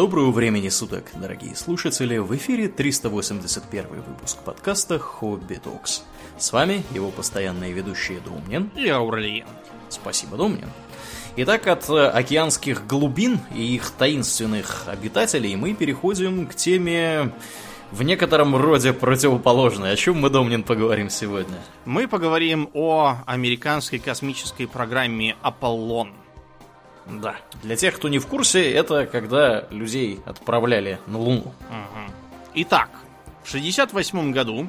Доброго времени суток, дорогие слушатели! В эфире 381 выпуск подкаста «Хобби Токс». С вами его постоянные ведущие Домнин и Аурлиен. Спасибо, Домнин. Итак, от э, океанских глубин и их таинственных обитателей мы переходим к теме в некотором роде противоположной. О чем мы, Домнин, поговорим сегодня? Мы поговорим о американской космической программе «Аполлон». Да. Для тех, кто не в курсе, это когда людей отправляли на Луну. Угу. Итак, в 1968 году,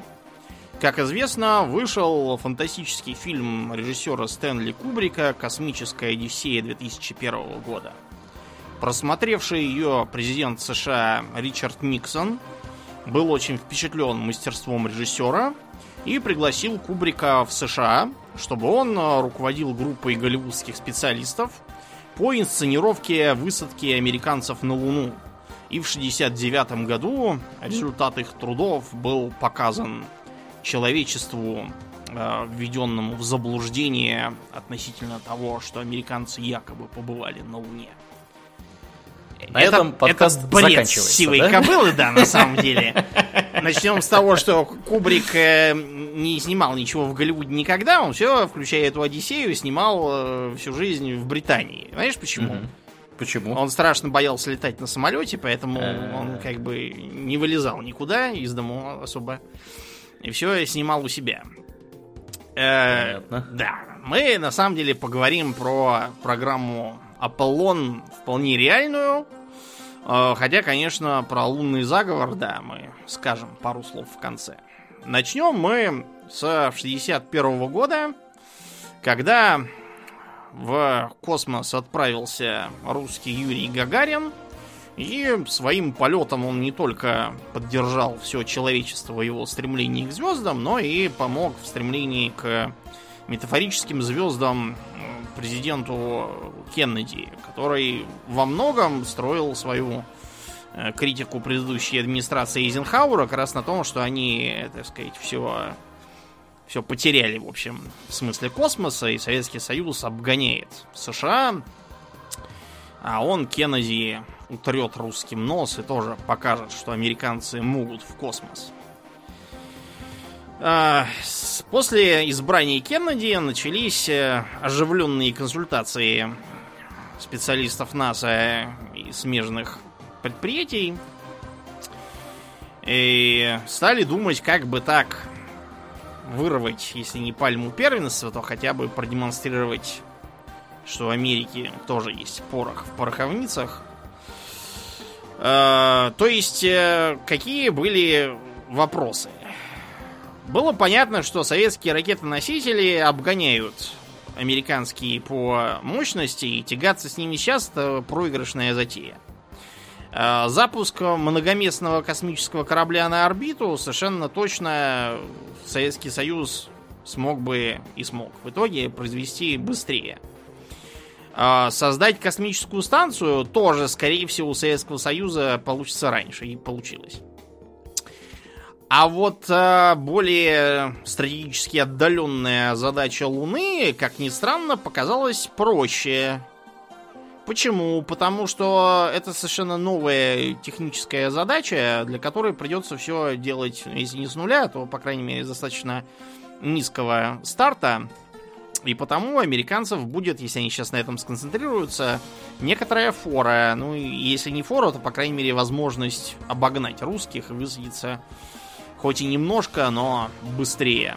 как известно, вышел фантастический фильм режиссера Стэнли Кубрика «Космическая Одиссея» 2001 года. Просмотревший ее президент США Ричард Никсон был очень впечатлен мастерством режиссера и пригласил Кубрика в США, чтобы он руководил группой голливудских специалистов – по инсценировке высадки американцев на Луну. И в 1969 году результат их трудов был показан человечеству, э, введенному в заблуждение относительно того, что американцы якобы побывали на Луне. На это, этом подкаст это бред заканчивается, сивой да? кобылы, да, на самом деле. Начнем с того, что Кубрик э, не снимал ничего в Голливуде никогда, он все, включая эту Одиссею, снимал э, всю жизнь в Британии. Знаешь почему? Почему? Он страшно боялся летать на самолете, поэтому А-а-а. он как бы не вылезал никуда из дому особо. И все снимал у себя. Э, Понятно. Да. Мы на самом деле поговорим про программу Аполлон вполне реальную. Э, хотя, конечно, про лунный заговор, да, мы скажем пару слов в конце. Начнем мы с 61 года, когда в космос отправился русский Юрий Гагарин. И своим полетом он не только поддержал все человечество в его стремлении к звездам, но и помог в стремлении к метафорическим звездам президенту Кеннеди, который во многом строил свою э, критику предыдущей администрации Эйзенхауэра как раз на том, что они, так сказать, все, все потеряли, в общем, в смысле космоса, и Советский Союз обгоняет США, а он, Кеннеди, утрет русским нос и тоже покажет, что американцы могут в космос. После избрания Кеннеди начались э, оживленные консультации специалистов НАСА и смежных предприятий. И стали думать, как бы так вырвать, если не пальму первенства, то хотя бы продемонстрировать, что в Америке тоже есть порох в пороховницах. А, то есть, э, какие были вопросы? Было понятно, что советские ракетоносители обгоняют американские по мощности, и тягаться с ними сейчас это проигрышная затея. А, запуск многоместного космического корабля на орбиту совершенно точно Советский Союз смог бы и смог в итоге произвести быстрее. А, создать космическую станцию тоже, скорее всего, у Советского Союза получится раньше, и получилось. А вот э, более стратегически отдаленная задача Луны, как ни странно, показалась проще. Почему? Потому что это совершенно новая техническая задача, для которой придется все делать, если не с нуля, то, по крайней мере, достаточно низкого старта. И потому американцев будет, если они сейчас на этом сконцентрируются, некоторая фора. Ну, если не фора, то, по крайней мере, возможность обогнать русских и высадиться Хоть и немножко, но быстрее.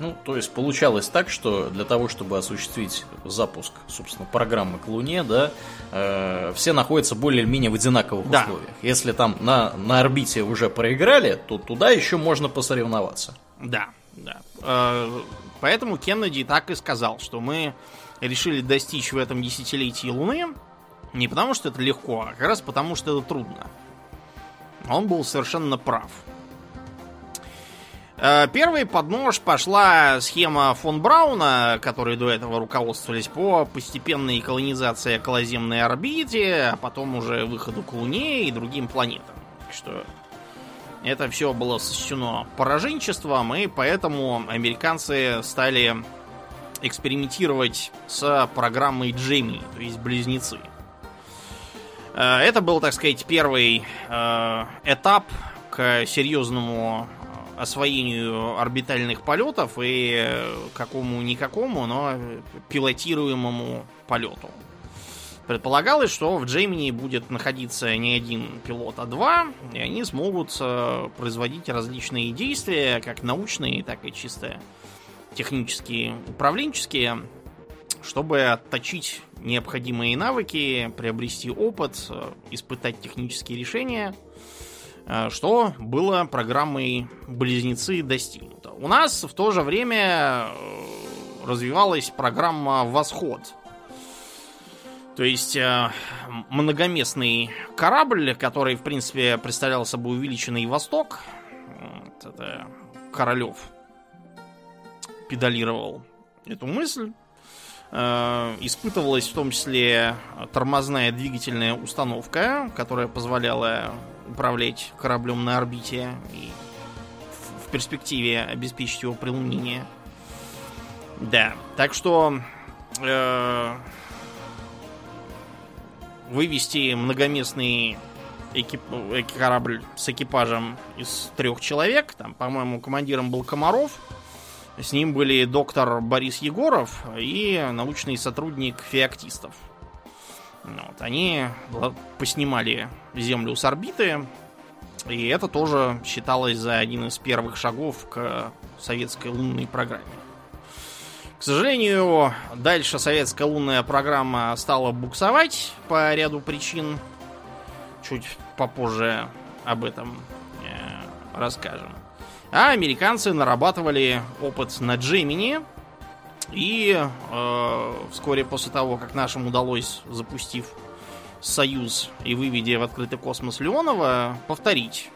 Ну, то есть получалось так, что для того, чтобы осуществить запуск, собственно, программы к Луне, да, э, все находятся более-менее в одинаковых да. условиях. Если там на, на орбите уже проиграли, то туда еще можно посоревноваться. Да, да. Э, поэтому Кеннеди так и сказал, что мы решили достичь в этом десятилетии Луны не потому, что это легко, а как раз потому, что это трудно. Он был совершенно прав. Э, первый под нож пошла схема фон Брауна, которые до этого руководствовались по постепенной колонизации околоземной орбите, а потом уже выходу к Луне и другим планетам. Так что это все было сочтено пораженчеством, и поэтому американцы стали экспериментировать с программой Джейми, то есть близнецы. Э, это был, так сказать, первый э, этап к серьезному освоению орбитальных полетов и какому-никакому, но пилотируемому полету. Предполагалось, что в Джеймини будет находиться не один пилот, а два, и они смогут э, производить различные действия, как научные, так и чисто технические, управленческие, чтобы отточить необходимые навыки, приобрести опыт, э, испытать технические решения, э, что было программой «Близнецы» достигнуто. У нас в то же время развивалась программа «Восход», то есть э, многоместный корабль, который, в принципе, представлял собой увеличенный Восток. Вот это Королев педалировал эту мысль. Э, испытывалась в том числе тормозная двигательная установка, которая позволяла управлять кораблем на орбите и в перспективе обеспечить его прилунение. Да, так что э, вывести многоместный экип... корабль с экипажем из трех человек. Там, по-моему, командиром был Комаров. С ним были доктор Борис Егоров и научный сотрудник Феоктистов. Вот, они поснимали Землю с орбиты, и это тоже считалось за один из первых шагов к советской лунной программе. К сожалению, дальше советская лунная программа стала буксовать по ряду причин. Чуть попозже об этом э, расскажем. А американцы нарабатывали опыт на Джемини. И э, вскоре после того, как нашим удалось, запустив Союз и выведя в открытый космос Леонова, повторить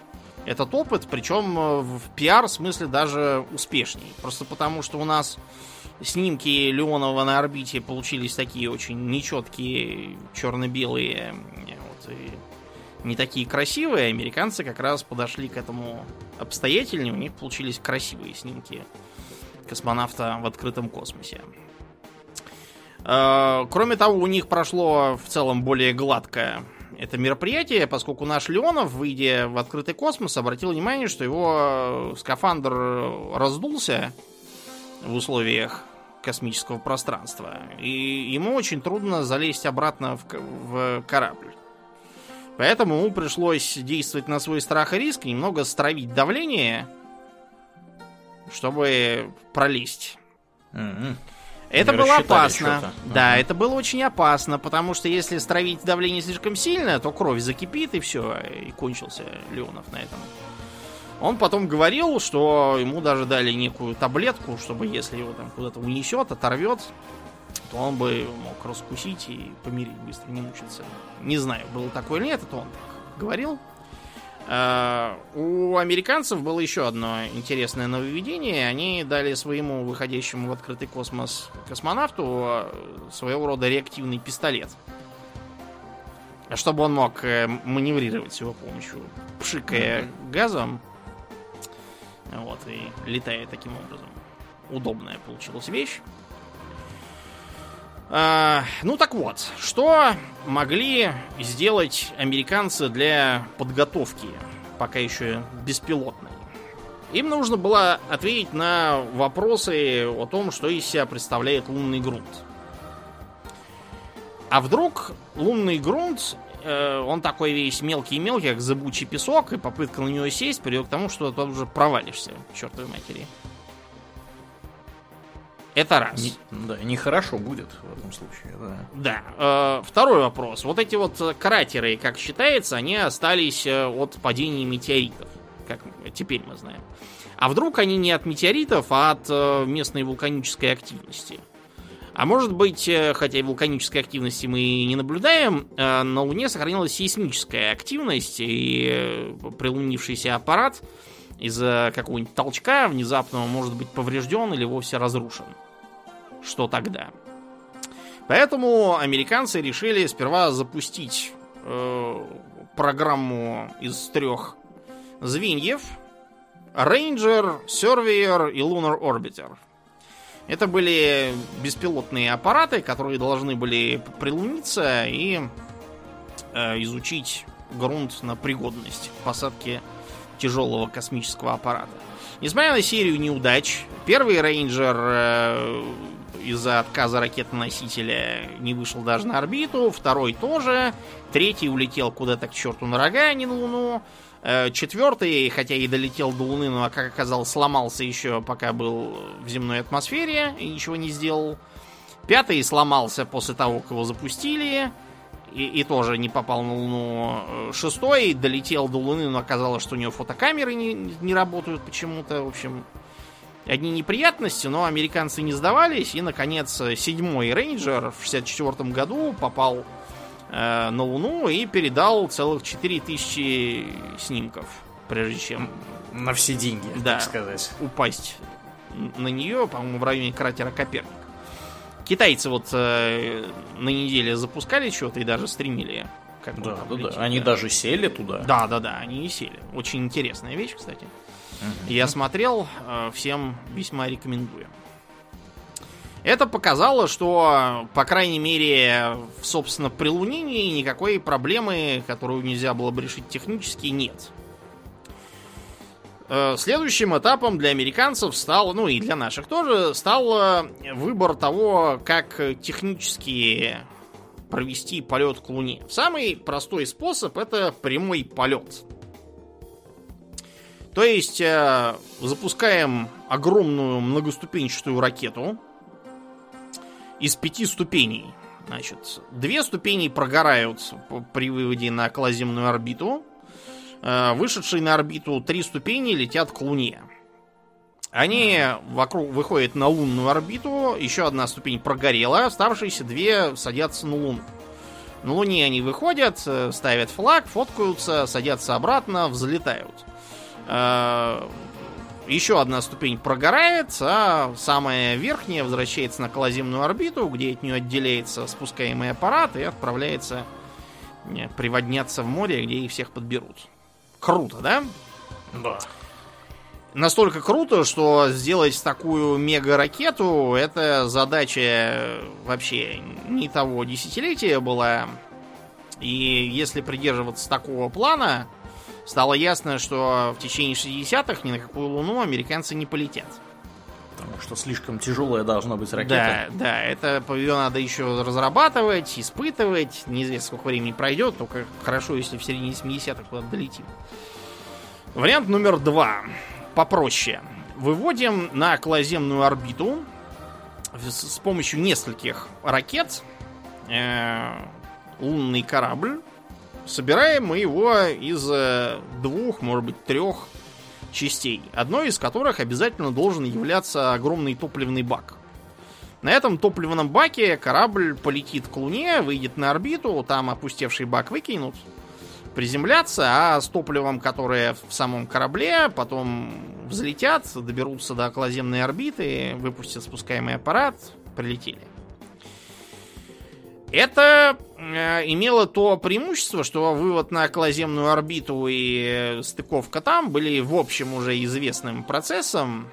этот опыт, причем в пиар смысле даже успешней. Просто потому, что у нас снимки Леонова на орбите получились такие очень нечеткие, черно-белые, вот, и не такие красивые. Американцы как раз подошли к этому обстоятельнее, у них получились красивые снимки космонавта в открытом космосе. А, кроме того, у них прошло в целом более гладкое это мероприятие, поскольку наш Леонов, выйдя в открытый космос, обратил внимание, что его скафандр раздулся в условиях космического пространства. И ему очень трудно залезть обратно в, в корабль. Поэтому ему пришлось действовать на свой страх и риск, немного стравить давление, чтобы пролезть. Mm-hmm. Это было опасно. Да, ага. это было очень опасно, потому что если стравить давление слишком сильно, то кровь закипит и все, и кончился Леонов на этом. Он потом говорил, что ему даже дали некую таблетку, чтобы если его там куда-то унесет, оторвет, то он бы мог раскусить и помирить быстро, не мучиться. Не знаю, было такое или нет, это он так говорил. А, у американцев было еще одно интересное нововведение. Они дали своему выходящему в открытый космос космонавту а, своего рода реактивный пистолет. Чтобы он мог э, маневрировать с его помощью, пшикая газом вот, и летая таким образом. Удобная получилась вещь. А, ну так вот, что могли сделать американцы для подготовки, пока еще беспилотной? Им нужно было ответить на вопросы о том, что из себя представляет лунный грунт. А вдруг лунный грунт Э, он такой весь мелкий-мелкий, как зыбучий песок, и попытка на него сесть приведет к тому, что ты уже провалишься, чертовой матери. Это раз. Не, да, нехорошо будет в этом случае, да. Да. Э, второй вопрос. Вот эти вот кратеры, как считается, они остались э, от падения метеоритов, как теперь мы знаем. А вдруг они не от метеоритов, а от э, местной вулканической активности? А может быть, э, хотя и вулканической активности мы не наблюдаем, э, на Луне сохранилась сейсмическая активность, и э, прилунившийся аппарат из-за какого-нибудь толчка внезапного может быть поврежден или вовсе разрушен. Что тогда? Поэтому американцы решили сперва запустить э, программу из трех звеньев. Ranger, Surveyor и Lunar Orbiter. Это были беспилотные аппараты, которые должны были прилуниться и э, изучить грунт на пригодность к посадке тяжелого космического аппарата. Несмотря на серию неудач, первый рейнджер э, из-за отказа ракетоносителя не вышел даже на орбиту, второй тоже, третий улетел куда-то к черту на рога, а не на Луну. Э, четвертый, хотя и долетел до Луны, но, как оказалось, сломался еще пока был в земной атмосфере и ничего не сделал. Пятый сломался после того, как его запустили и, и тоже не попал на Луну. Э, шестой долетел до Луны, но оказалось, что у него фотокамеры не, не работают почему-то. В общем, одни неприятности, но американцы не сдавались. И, наконец, седьмой рейнджер в 64 году попал э, на Луну и передал целых 4000 снимков, прежде чем... На все деньги, да, так сказать. упасть на нее, по-моему, в районе кратера Коперник. Китайцы вот э, на неделе запускали что-то и даже стримили. Как да, да, да. Они да. даже сели туда. Да, да, да, они и сели. Очень интересная вещь, кстати. Угу. Я смотрел, э, всем весьма рекомендую. Это показало, что, по крайней мере, собственно, при Лунинии никакой проблемы, которую нельзя было бы решить технически, нет. Э, следующим этапом для американцев стал, ну и для наших тоже, стал э, выбор того, как технически провести полет к Луне. Самый простой способ это прямой полет. То есть э, запускаем огромную многоступенчатую ракету из пяти ступеней. Значит, две ступени прогорают при выводе на околоземную орбиту, вышедшие на орбиту три ступени летят к Луне. Они вокруг выходят на лунную орбиту, еще одна ступень прогорела, оставшиеся две садятся на Луну. На Луне они выходят, э, ставят флаг, фоткаются, садятся обратно, взлетают. Э, еще одна ступень прогорает, а самая верхняя возвращается на околоземную орбиту, где от нее отделяется спускаемый аппарат и отправляется приводняться в море, где их всех подберут. Круто, да? Да. Настолько круто, что сделать такую мега-ракету это задача вообще не того десятилетия была. И если придерживаться такого плана, стало ясно, что в течение 60-х ни на какую Луну американцы не полетят. Потому что слишком тяжелая должна быть ракета. Да, да, это ее надо еще разрабатывать, испытывать. Неизвестно, сколько времени пройдет, только хорошо, если в середине 70-х куда-то долетим. Вариант номер два. Попроще. Выводим на околоземную орбиту с помощью нескольких ракет э, лунный корабль. Собираем мы его из э, двух, может быть, трех частей, одной из которых обязательно должен являться огромный топливный бак. На этом топливном баке корабль полетит к Луне, выйдет на орбиту, там опустевший бак выкинут, приземляться, а с топливом, которое в самом корабле, потом взлетят, доберутся до околоземной орбиты, выпустят спускаемый аппарат, прилетели. Это э, имело то преимущество, что вывод на околоземную орбиту и стыковка там были в общем уже известным процессом,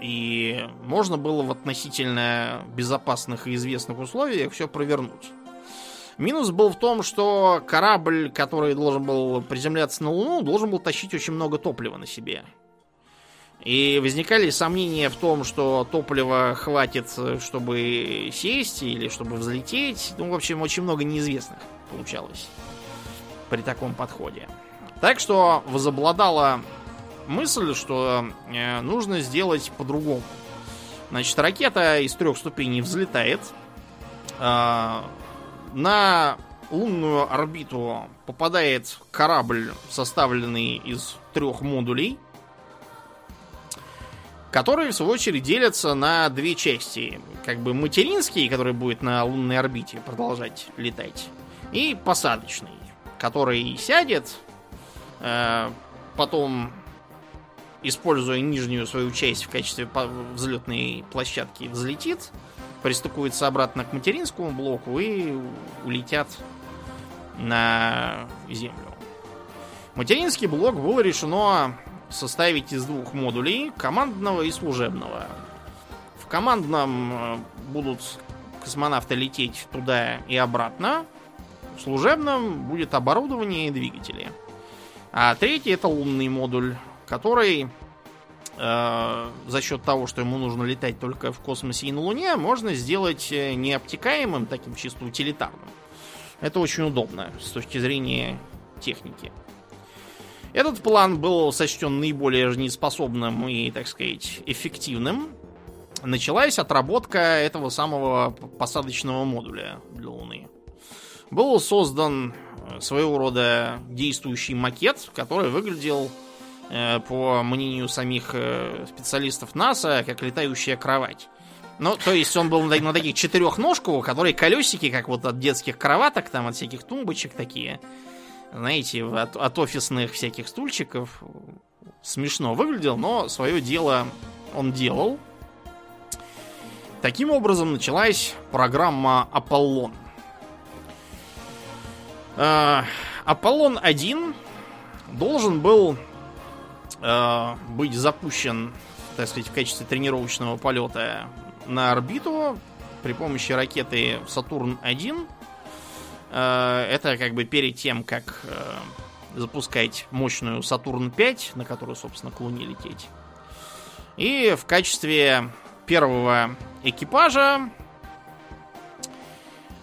и можно было в относительно безопасных и известных условиях все провернуть. Минус был в том, что корабль, который должен был приземляться на Луну, должен был тащить очень много топлива на себе. И возникали сомнения в том, что топлива хватит, чтобы сесть или чтобы взлететь. Ну, в общем, очень много неизвестных получалось при таком подходе. Так что возобладала мысль, что э, нужно сделать по-другому. Значит, ракета из трех ступеней взлетает. Э, на лунную орбиту попадает корабль, составленный из трех модулей – которые, в свою очередь, делятся на две части. Как бы материнский, который будет на лунной орбите продолжать летать, и посадочный, который сядет, э, потом, используя нижнюю свою часть в качестве взлетной площадки, взлетит, пристыкуется обратно к материнскому блоку и улетят на Землю. Материнский блок было решено составить из двух модулей, командного и служебного. В командном э, будут космонавты лететь туда и обратно. служебном будет оборудование и двигатели. А третий это лунный модуль, который э, за счет того, что ему нужно летать только в космосе и на Луне, можно сделать э, необтекаемым, таким чисто утилитарным. Это очень удобно с точки зрения техники. Этот план был сочтен наиболее жизнеспособным и, так сказать, эффективным. Началась отработка этого самого посадочного модуля для Луны. Был создан э, своего рода действующий макет, который выглядел, э, по мнению самих э, специалистов НАСА, как летающая кровать. Ну, то есть он был на таких четырех ножках, которые колесики, как вот от детских кроваток, там от всяких тумбочек такие знаете, от, от офисных всяких стульчиков. Смешно выглядел, но свое дело он делал. Таким образом началась программа Аполлон. Э, Аполлон 1 должен был э, быть запущен, так сказать, в качестве тренировочного полета на орбиту при помощи ракеты Сатурн-1 Э, это как бы перед тем, как э, запускать мощную Сатурн-5, на которую, собственно, к Луне лететь. И в качестве первого экипажа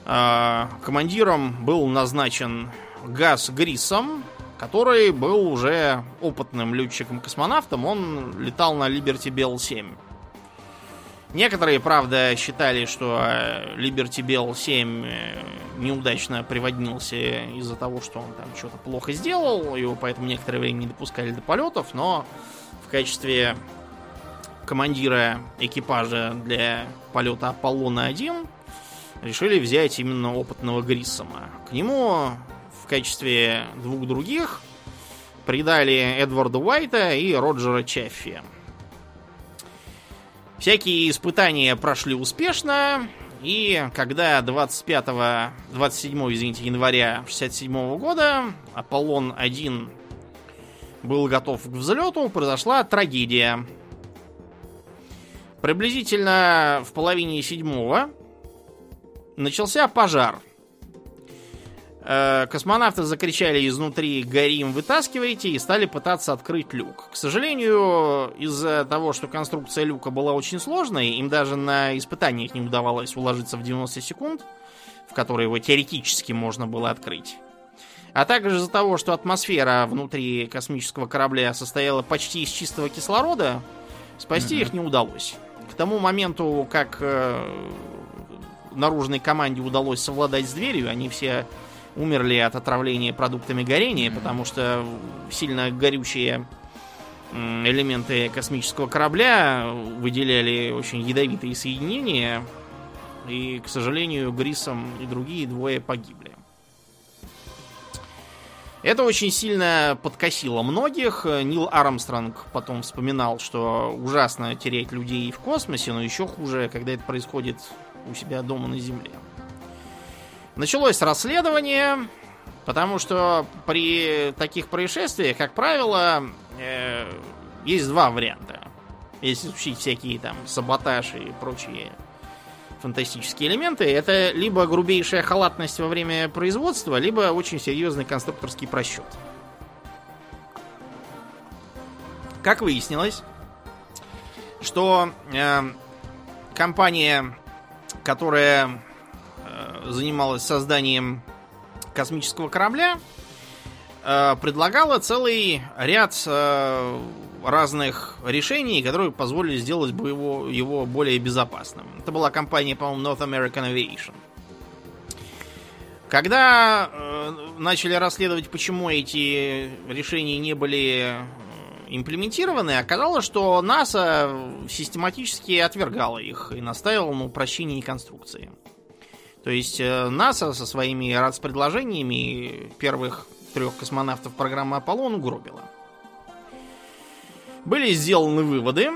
э, командиром был назначен Газ Грисом, который был уже опытным летчиком-космонавтом. Он летал на Liberty Bell 7. Некоторые, правда, считали, что э, Liberty Bell 7 э, неудачно приводнился из-за того, что он там что-то плохо сделал, его поэтому некоторое время не допускали до полетов, но в качестве командира экипажа для полета Аполлона-1 решили взять именно опытного Гриссома. К нему в качестве двух других придали Эдварда Уайта и Роджера Чаффи. Всякие испытания прошли успешно, и когда 25 27 извините, января 67 года Аполлон-1 был готов к взлету, произошла трагедия. Приблизительно в половине седьмого начался пожар. Э, космонавты закричали изнутри «Горим, вытаскивайте!» и стали пытаться открыть люк. К сожалению, из-за того, что конструкция люка была очень сложной, им даже на испытаниях не удавалось уложиться в 90 секунд, в которые его теоретически можно было открыть. А также из-за того, что атмосфера внутри космического корабля состояла почти из чистого кислорода, спасти mm-hmm. их не удалось. К тому моменту, как э, наружной команде удалось совладать с дверью, они все умерли от отравления продуктами горения, потому что сильно горючие элементы космического корабля выделяли очень ядовитые соединения, и, к сожалению, Грисом и другие двое погибли. Это очень сильно подкосило многих. Нил Армстронг потом вспоминал, что ужасно терять людей в космосе, но еще хуже, когда это происходит у себя дома на Земле. Началось расследование, потому что при таких происшествиях, как правило, э, есть два варианта. Если исключить всякие там саботаж и прочие фантастические элементы, это либо грубейшая халатность во время производства, либо очень серьезный конструкторский просчет. Как выяснилось, что э, компания, которая занималась созданием космического корабля, э, предлагала целый ряд э, разных решений, которые позволили сделать бы его, его более безопасным. Это была компания, по-моему, North American Aviation. Когда э, начали расследовать, почему эти решения не были имплементированы, оказалось, что НАСА систематически отвергала их и настаивала на упрощении конструкции. То есть э, НАСА со своими РАЦ-предложениями первых трех космонавтов программы Аполлон угробила. Были сделаны выводы.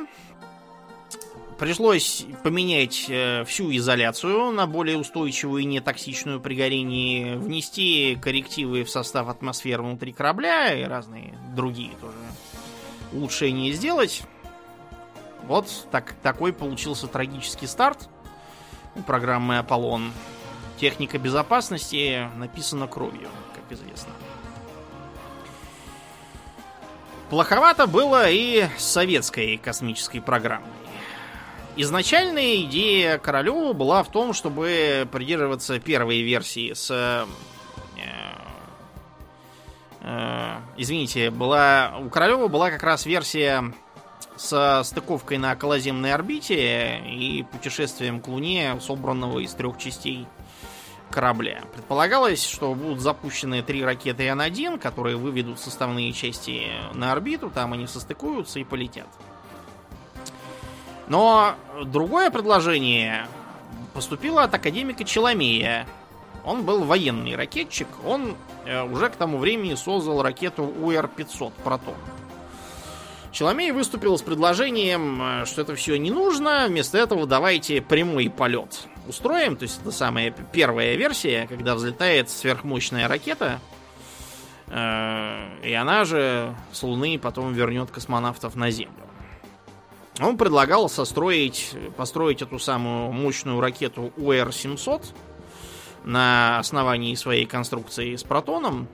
Пришлось поменять э, всю изоляцию на более устойчивую и нетоксичную при горении, внести коррективы в состав атмосферы внутри корабля и разные другие тоже улучшения сделать. Вот так, такой получился трагический старт программы Аполлон. Техника безопасности написана кровью, как известно. Плоховато было и с советской космической программой. Изначальная идея Королева была в том, чтобы придерживаться первой версии с... Э, э, извините, была у Королева была как раз версия со стыковкой на околоземной орбите и путешествием к Луне, собранного из трех частей корабля. Предполагалось, что будут запущены три ракеты Н-1, которые выведут составные части на орбиту, там они состыкуются и полетят. Но другое предложение поступило от академика Челомея. Он был военный ракетчик, он э, уже к тому времени создал ракету УР-500 «Протон». Челомей выступил с предложением, э, что это все не нужно, вместо этого давайте прямой полет устроим. То есть это самая первая версия, когда взлетает сверхмощная ракета, э, и она же с Луны потом вернет космонавтов на Землю. Он предлагал состроить, построить эту самую мощную ракету УР-700 на основании своей конструкции с протоном,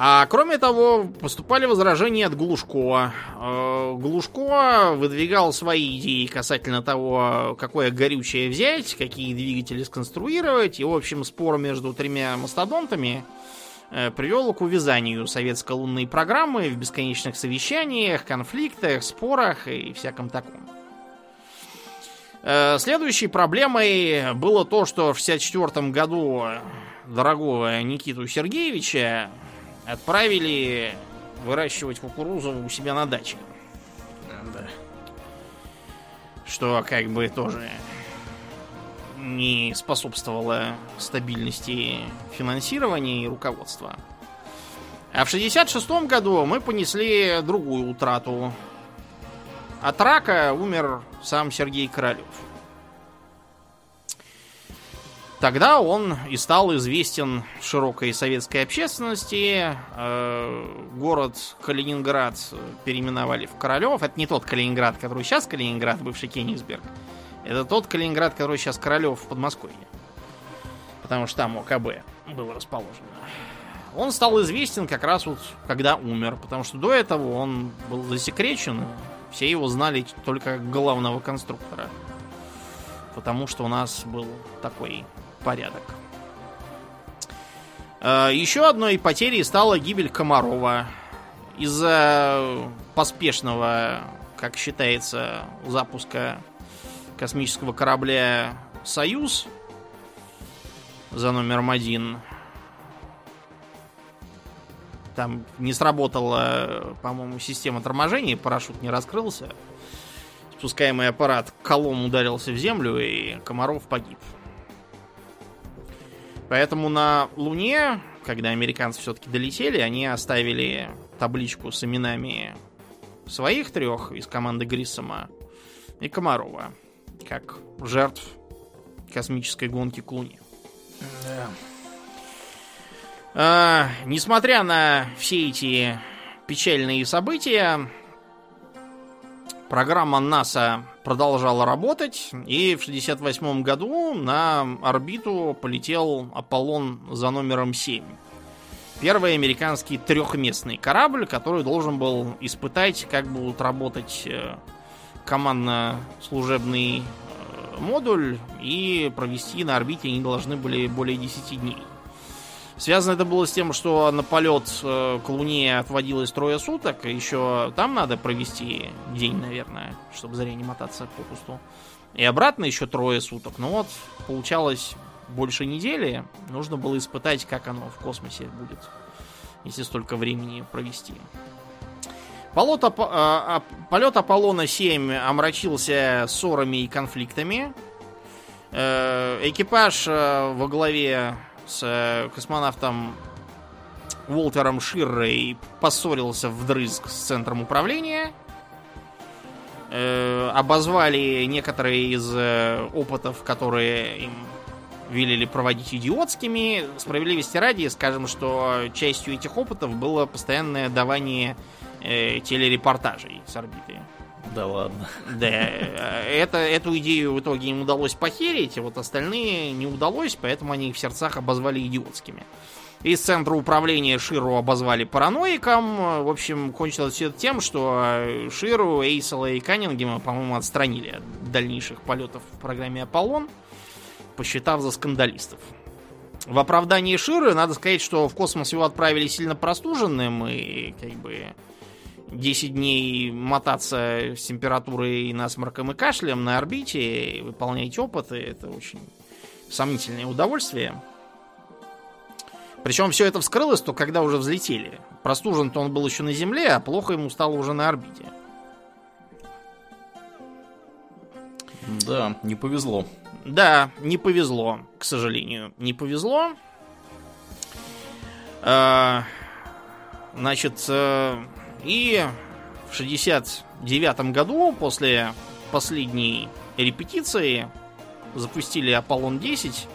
а кроме того, поступали возражения от Глушко. Э, Глушко выдвигал свои идеи касательно того, какое горючее взять, какие двигатели сконструировать. И, в общем, спор между тремя мастодонтами э, привел к увязанию советской лунной программы в бесконечных совещаниях, конфликтах, спорах и всяком таком. Э, следующей проблемой было то, что в 1964 году дорогого Никиту Сергеевича отправили выращивать кукурузу у себя на даче. Да. Что как бы тоже не способствовало стабильности финансирования и руководства. А в 66 году мы понесли другую утрату. От рака умер сам Сергей Королев. Тогда он и стал известен широкой советской общественности. Э, город Калининград переименовали в Королев. Это не тот Калининград, который сейчас Калининград, бывший Кенигсберг. Это тот Калининград, который сейчас Королев в Подмосковье. Потому что там ОКБ был расположен. Он стал известен как раз вот когда умер, потому что до этого он был засекречен. Все его знали только как главного конструктора. Потому что у нас был такой порядок. Э, Еще одной потерей стала гибель Комарова. Из-за поспешного, как считается, запуска космического корабля «Союз» за номером один. Там не сработала, по-моему, система торможения, парашют не раскрылся. Спускаемый аппарат колом ударился в землю, и Комаров погиб. Поэтому на Луне, когда американцы все-таки долетели, они оставили табличку с именами своих трех из команды Гриссома и Комарова, как жертв космической гонки к Луне. Да. А, несмотря на все эти печальные события, Программа НАСА продолжала работать, и в 1968 году на орбиту полетел Аполлон за номером 7. Первый американский трехместный корабль, который должен был испытать, как будут работать э, командно-служебный э, модуль, и провести на орбите они должны были более 10 дней. Связано это было с тем, что на полет э, к Луне отводилось трое суток, и еще там надо провести день, наверное, чтобы зря не мотаться попусту. И обратно еще трое суток. Ну вот, получалось больше недели. Нужно было испытать, как оно в космосе будет, если столько времени провести. Полет, Ап... А, полет Аполлона 7 омрачился ссорами и конфликтами. Э, экипаж э, во главе с э, космонавтом Уолтером Ширрой поссорился вдрызг с центром управления. Э, обозвали некоторые из э, опытов, которые им велели проводить идиотскими. Справедливости ради, скажем, что частью этих опытов было постоянное давание э, телерепортажей с орбиты. Да ладно. Да, это, эту идею в итоге им удалось похерить, а вот остальные не удалось, поэтому они их в сердцах обозвали идиотскими. Из центра управления Ширу обозвали параноиком. В общем, кончилось все это тем, что Ширу, Эйсела и Каннингема, по-моему, отстранили от дальнейших полетов в программе Аполлон, посчитав за скандалистов. В оправдании Ширы надо сказать, что в космос его отправили сильно простуженным и как бы 10 дней мотаться с температурой, насморком и кашлем на орбите и выполнять опыты. Это очень сомнительное удовольствие. Причем все это вскрылось то когда уже взлетели. Простужен-то он был еще на Земле, а плохо ему стало уже на орбите. Да, не повезло. Да, не повезло, к сожалению. Не повезло. А, значит, э, и в 69 году, после последней репетиции, запустили Аполлон-10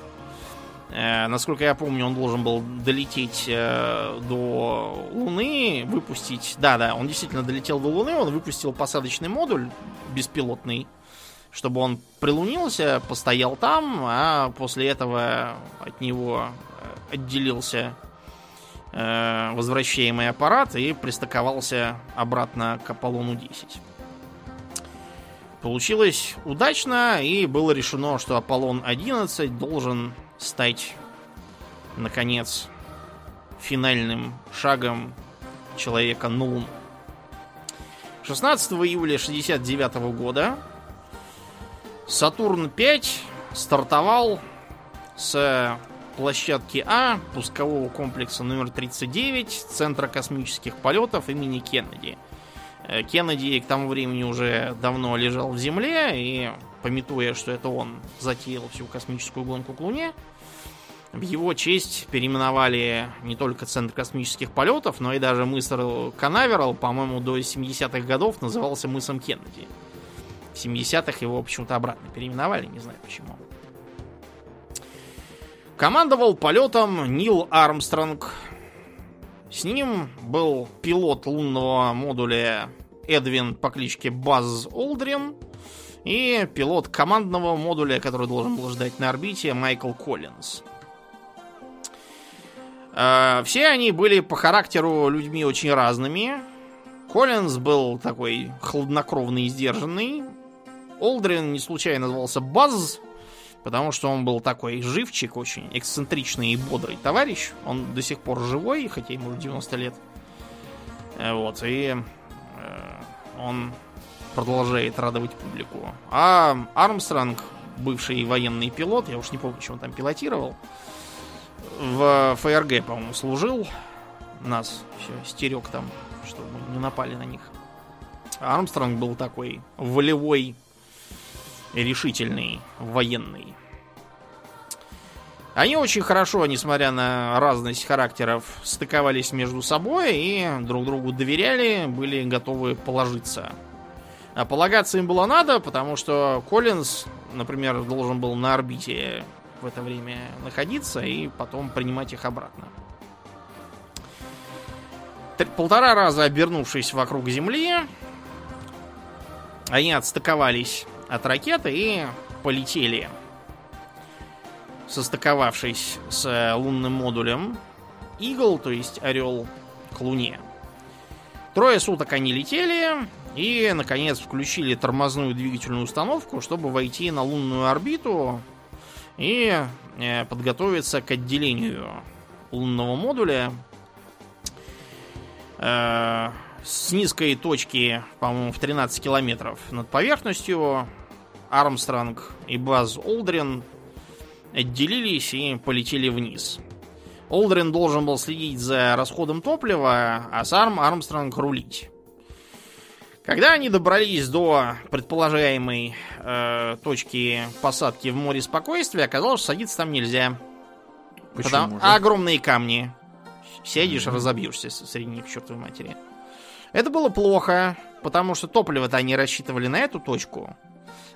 Э, насколько я помню, он должен был долететь э, до Луны, выпустить... Да, да, он действительно долетел до Луны, он выпустил посадочный модуль беспилотный, чтобы он прилунился, постоял там, а после этого от него э, отделился э, возвращаемый аппарат и пристыковался обратно к Аполлону 10. Получилось удачно, и было решено, что Аполлон 11 должен стать, наконец, финальным шагом человека на Луну. 16 июля 69 года Сатурн-5 стартовал с площадки А пускового комплекса номер 39 Центра космических полетов имени Кеннеди. Э, Кеннеди к тому времени уже давно лежал в Земле, и, пометуя, что это он затеял всю космическую гонку к Луне, в его честь переименовали не только Центр космических полетов, но и даже мыс Канаверал, по-моему, до 70-х годов назывался мысом Кеннеди. В 70-х его почему-то обратно переименовали, не знаю почему. Командовал полетом Нил Армстронг. С ним был пилот лунного модуля Эдвин по кличке Баз Олдрин и пилот командного модуля, который должен был ждать на орбите, Майкл Коллинз. Э, все они были по характеру людьми очень разными. Коллинз был такой хладнокровный и сдержанный. Олдрин не случайно назывался Базз, потому что он был такой живчик, очень эксцентричный и бодрый товарищ. Он до сих пор живой, хотя ему уже 90 лет. Э, вот, и э, он продолжает радовать публику. А Армстронг, бывший военный пилот, я уж не помню, что он там пилотировал, в ФРГ, по-моему, служил. Нас все стерег там, чтобы мы не напали на них. Армстронг был такой волевой, решительный, военный. Они очень хорошо, несмотря на разность характеров, стыковались между собой и друг другу доверяли, были готовы положиться. А полагаться им было надо, потому что Коллинз, например, должен был на орбите в это время находиться и потом принимать их обратно. Полтора раза обернувшись вокруг Земли, они отстыковались от ракеты и полетели. Состыковавшись с лунным модулем Игл, то есть Орел, к Луне. Трое суток они летели и, наконец, включили тормозную двигательную установку, чтобы войти на лунную орбиту, и э, подготовиться к отделению лунного модуля э, с низкой точки, по-моему, в 13 километров над поверхностью. Армстронг и Баз Олдрин отделились и полетели вниз. Олдрин должен был следить за расходом топлива, а сам Армстронг рулить. Когда они добрались до предполагаемой э, точки посадки в море спокойствия, оказалось, что садиться там нельзя. Почему Потому... же? огромные камни. Сядешь, mm-hmm. разобьешься среди них, чертовой матери. Это было плохо, потому что топливо-то они рассчитывали на эту точку.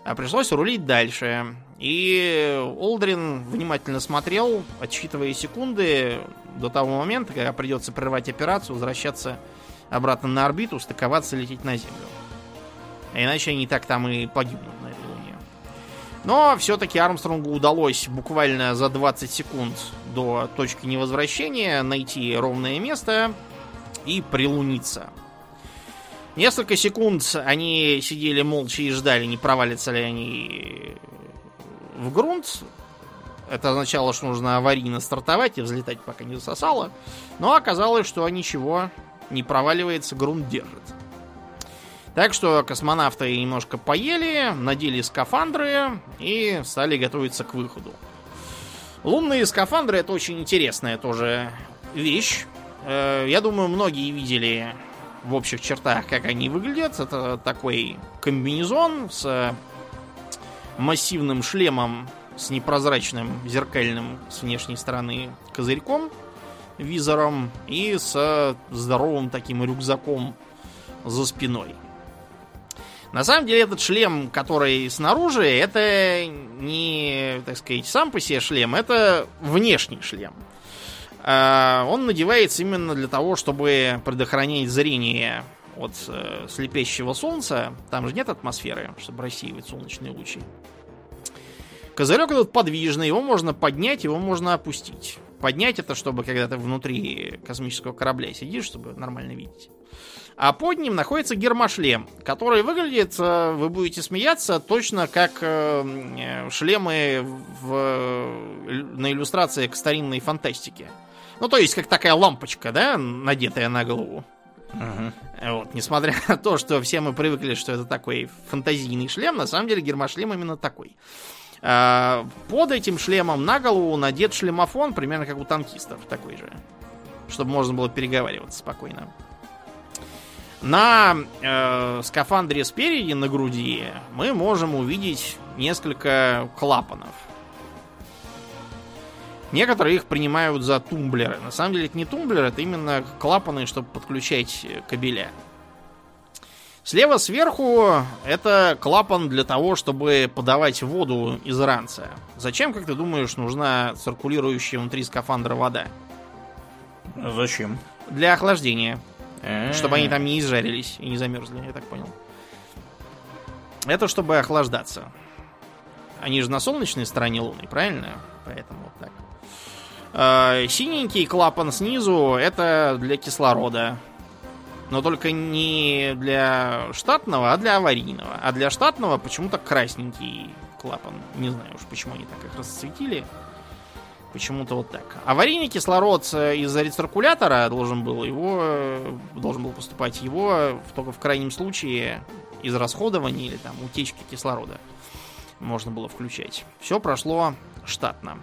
А пришлось рулить дальше. И Олдрин внимательно смотрел, отсчитывая секунды до того момента, когда придется прервать операцию, возвращаться обратно на орбиту, стыковаться, лететь на Землю. А иначе они так там и погибнут на этой луне. Но все-таки Армстронгу удалось буквально за 20 секунд до точки невозвращения найти ровное место и прилуниться. Несколько секунд они сидели молча и ждали, не провалятся ли они в грунт. Это означало, что нужно аварийно стартовать и взлетать, пока не засосало. Но оказалось, что ничего не проваливается, грунт держит. Так что космонавты немножко поели, надели скафандры и стали готовиться к выходу. Лунные скафандры это очень интересная тоже вещь. Э, я думаю, многие видели в общих чертах, как они выглядят. Это такой комбинезон с массивным шлемом с непрозрачным зеркальным с внешней стороны козырьком, визором и с здоровым таким рюкзаком за спиной. На самом деле этот шлем, который снаружи, это не, так сказать, сам по себе шлем, это внешний шлем. А, он надевается именно для того, чтобы предохранять зрение от э, слепящего солнца. Там же нет атмосферы, чтобы рассеивать солнечные лучи. Козырек этот подвижный, его можно поднять, его можно опустить. Поднять это, чтобы когда ты внутри космического корабля сидишь, чтобы нормально видеть. А под ним находится гермошлем, который выглядит, э, вы будете смеяться, точно как э, шлемы в, на иллюстрации к старинной фантастике. Ну, то есть, как такая лампочка, да, надетая на голову. Угу. Вот, несмотря на то, что все мы привыкли, что это такой фантазийный шлем, на самом деле гермошлем именно такой. А, под этим шлемом на голову надет шлемофон, примерно как у танкистов, такой же. Чтобы можно было переговариваться спокойно. На э, скафандре спереди, на груди, мы можем увидеть несколько клапанов. Некоторые их принимают за тумблеры. На самом деле это не тумблеры, это именно клапаны, чтобы подключать кабеля. Слева сверху это клапан для того, чтобы подавать воду из ранца. Зачем, как ты думаешь, нужна циркулирующая внутри скафандра вода? Зачем? Для охлаждения. Чтобы они там не изжарились и не замерзли, я так понял. Это чтобы охлаждаться. Они же на солнечной стороне Луны, правильно? Поэтому вот так. А, синенький клапан снизу это для кислорода. Но только не для штатного, а для аварийного. А для штатного почему-то красненький клапан. Не знаю уж, почему они так их расцветили. Почему-то вот так. Аварийный кислород э, из-за рециркулятора должен был его э, должен был поступать его только в крайнем случае из расходования или там утечки кислорода можно было включать. Все прошло штатно.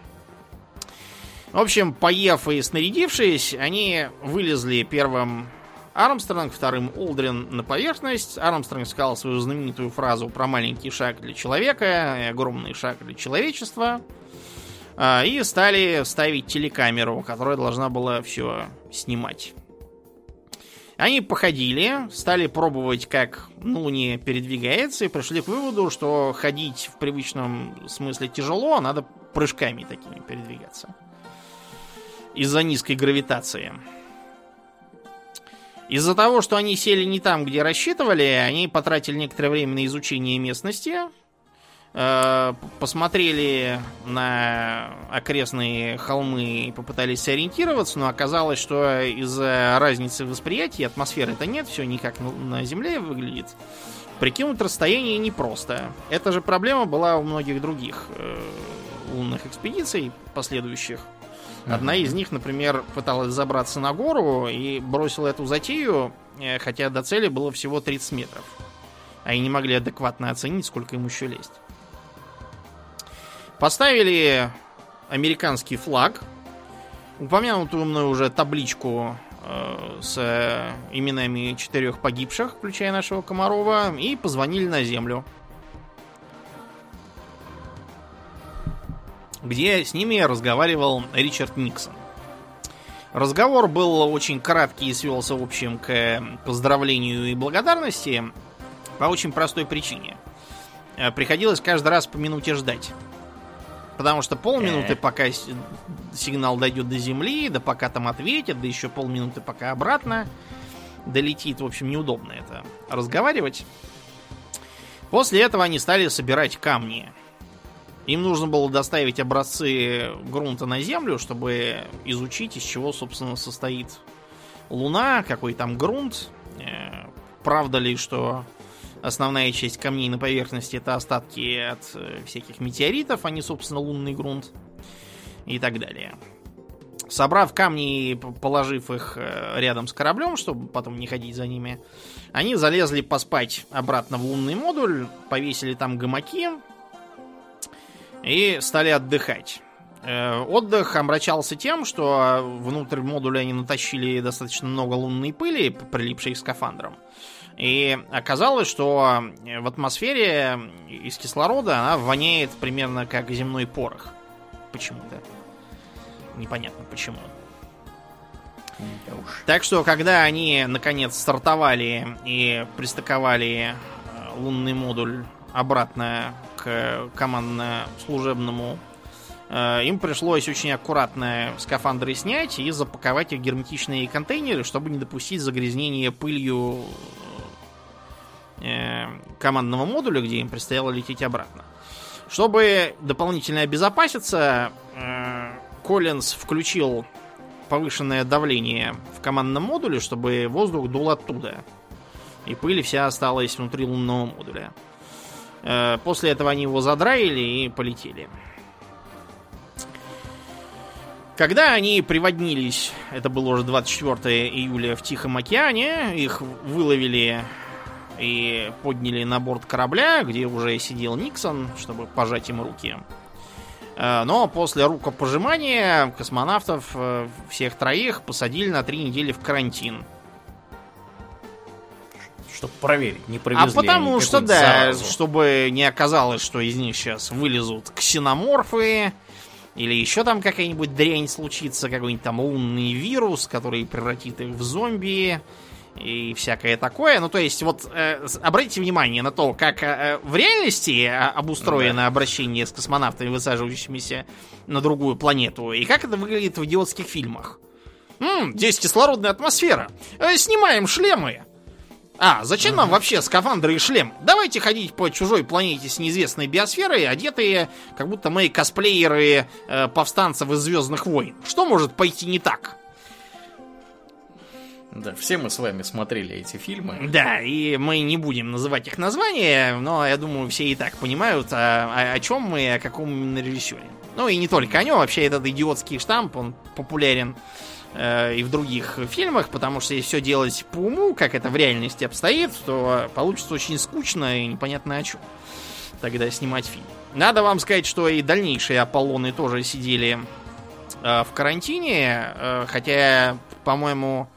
В общем, поев и снарядившись, они вылезли первым Армстронг, вторым Олдрин на поверхность. Армстронг сказал свою знаменитую фразу про маленький шаг для человека и огромный шаг для человечества. А, и стали ставить телекамеру, которая должна была все снимать. Они походили, стали пробовать, как на Луне передвигается, и пришли к выводу, что ходить в привычном смысле тяжело, надо прыжками такими передвигаться. Из-за низкой гравитации. Из-за того, что они сели не там, где рассчитывали, они потратили некоторое время на изучение местности, Э, посмотрели на окрестные холмы и попытались сориентироваться, но оказалось, что из-за разницы восприятия атмосферы-то нет, все не как на Земле выглядит. Прикинуть расстояние непросто. Эта же проблема была у многих других э, лунных экспедиций последующих. Одна из них, например, пыталась забраться на гору и бросила эту затею, э, хотя до цели было всего 30 метров. Они не могли адекватно оценить, сколько им еще лезть. Поставили американский флаг, упомянутую мной уже табличку э, с именами четырех погибших, включая нашего Комарова, и позвонили на землю. Где с ними разговаривал Ричард Никсон. Разговор был очень краткий и свелся в общем к поздравлению и благодарности по очень простой причине. Э, приходилось каждый раз по минуте ждать. Потому что полминуты, пока сигнал дойдет до земли, да пока там ответят, да еще полминуты, пока обратно долетит. В общем, неудобно это разговаривать. После этого они стали собирать камни. Им нужно было доставить образцы грунта на Землю, чтобы изучить, из чего, собственно, состоит Луна, какой там грунт. Э, правда ли, что основная часть камней на поверхности это остатки от э, всяких метеоритов, а не, собственно, лунный грунт и так далее. Собрав камни и положив их э, рядом с кораблем, чтобы потом не ходить за ними, они залезли поспать обратно в лунный модуль, повесили там гамаки, и стали отдыхать. Э, отдых омрачался тем, что внутрь модуля они натащили достаточно много лунной пыли, прилипшей к скафандрам. И оказалось, что в атмосфере из кислорода она воняет примерно как земной порох. Почему-то. Непонятно почему. Так что, когда они наконец стартовали и пристыковали э, лунный модуль обратно к командно-служебному, э, им пришлось очень аккуратно скафандры снять и запаковать их в герметичные контейнеры, чтобы не допустить загрязнения пылью э, командного модуля, где им предстояло лететь обратно. Чтобы дополнительно обезопаситься, э, Коллинз включил повышенное давление в командном модуле, чтобы воздух дул оттуда. И пыль вся осталась внутри лунного модуля. Э, после этого они его задраили и полетели. Когда они приводнились, это было уже 24 июля в Тихом океане, их выловили и подняли на борт корабля, где уже сидел Никсон, чтобы пожать им руки. Э, но после рукопожимания космонавтов э, всех троих посадили на три недели в карантин чтобы проверить, не провезли А потому что, да, заразу. чтобы не оказалось, что из них сейчас вылезут ксеноморфы, или еще там какая-нибудь дрянь случится, какой-нибудь там лунный вирус, который превратит их в зомби и всякое такое. Ну, то есть, вот э, обратите внимание на то, как э, в реальности э, обустроено да. обращение с космонавтами, высаживающимися на другую планету, и как это выглядит в идиотских фильмах. М-м, здесь кислородная атмосфера. Э, снимаем шлемы. А, зачем нам вообще скафандры и шлем? Давайте ходить по чужой планете с неизвестной биосферой, одетые, как будто мы косплееры э, повстанцев из Звездных войн. Что может пойти не так? Да, все мы с вами смотрели эти фильмы. Да, и мы не будем называть их названия, но я думаю, все и так понимают, о, о, о чем мы и о каком режиссере. Ну и не только о нем, вообще этот идиотский штамп, он популярен Э, и в других фильмах, потому что если все делать по уму, как это в реальности обстоит, то получится очень скучно и непонятно о чем тогда снимать фильм. Надо вам сказать, что и дальнейшие Аполлоны тоже сидели э, в карантине, э, хотя, по-моему,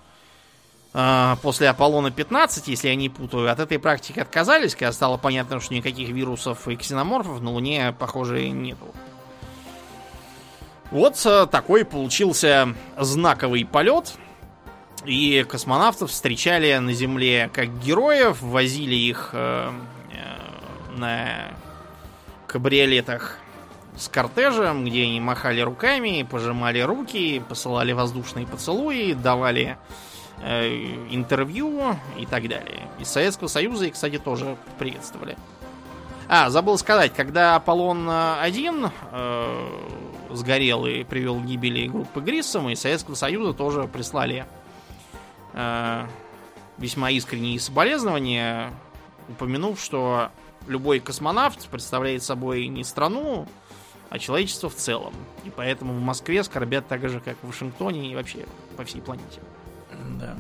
э, после Аполлона 15, если я не путаю, от этой практики отказались, когда стало понятно, что никаких вирусов и ксеноморфов на Луне, похоже, нету. Вот э, такой получился знаковый полет. И космонавтов встречали на Земле как героев, возили их э, э, на кабриолетах с кортежем, где они махали руками, пожимали руки, посылали воздушные поцелуи, давали э, интервью и так далее. Из Советского Союза их, кстати, тоже приветствовали. А, забыл сказать, когда Аполлон-1 э, сгорел и привел к гибели группы Гриссом, и Советского Союза тоже прислали э, весьма искренние соболезнования, упомянув, что любой космонавт представляет собой не страну, а человечество в целом. И поэтому в Москве скорбят так же, как в Вашингтоне и вообще по всей планете. Да.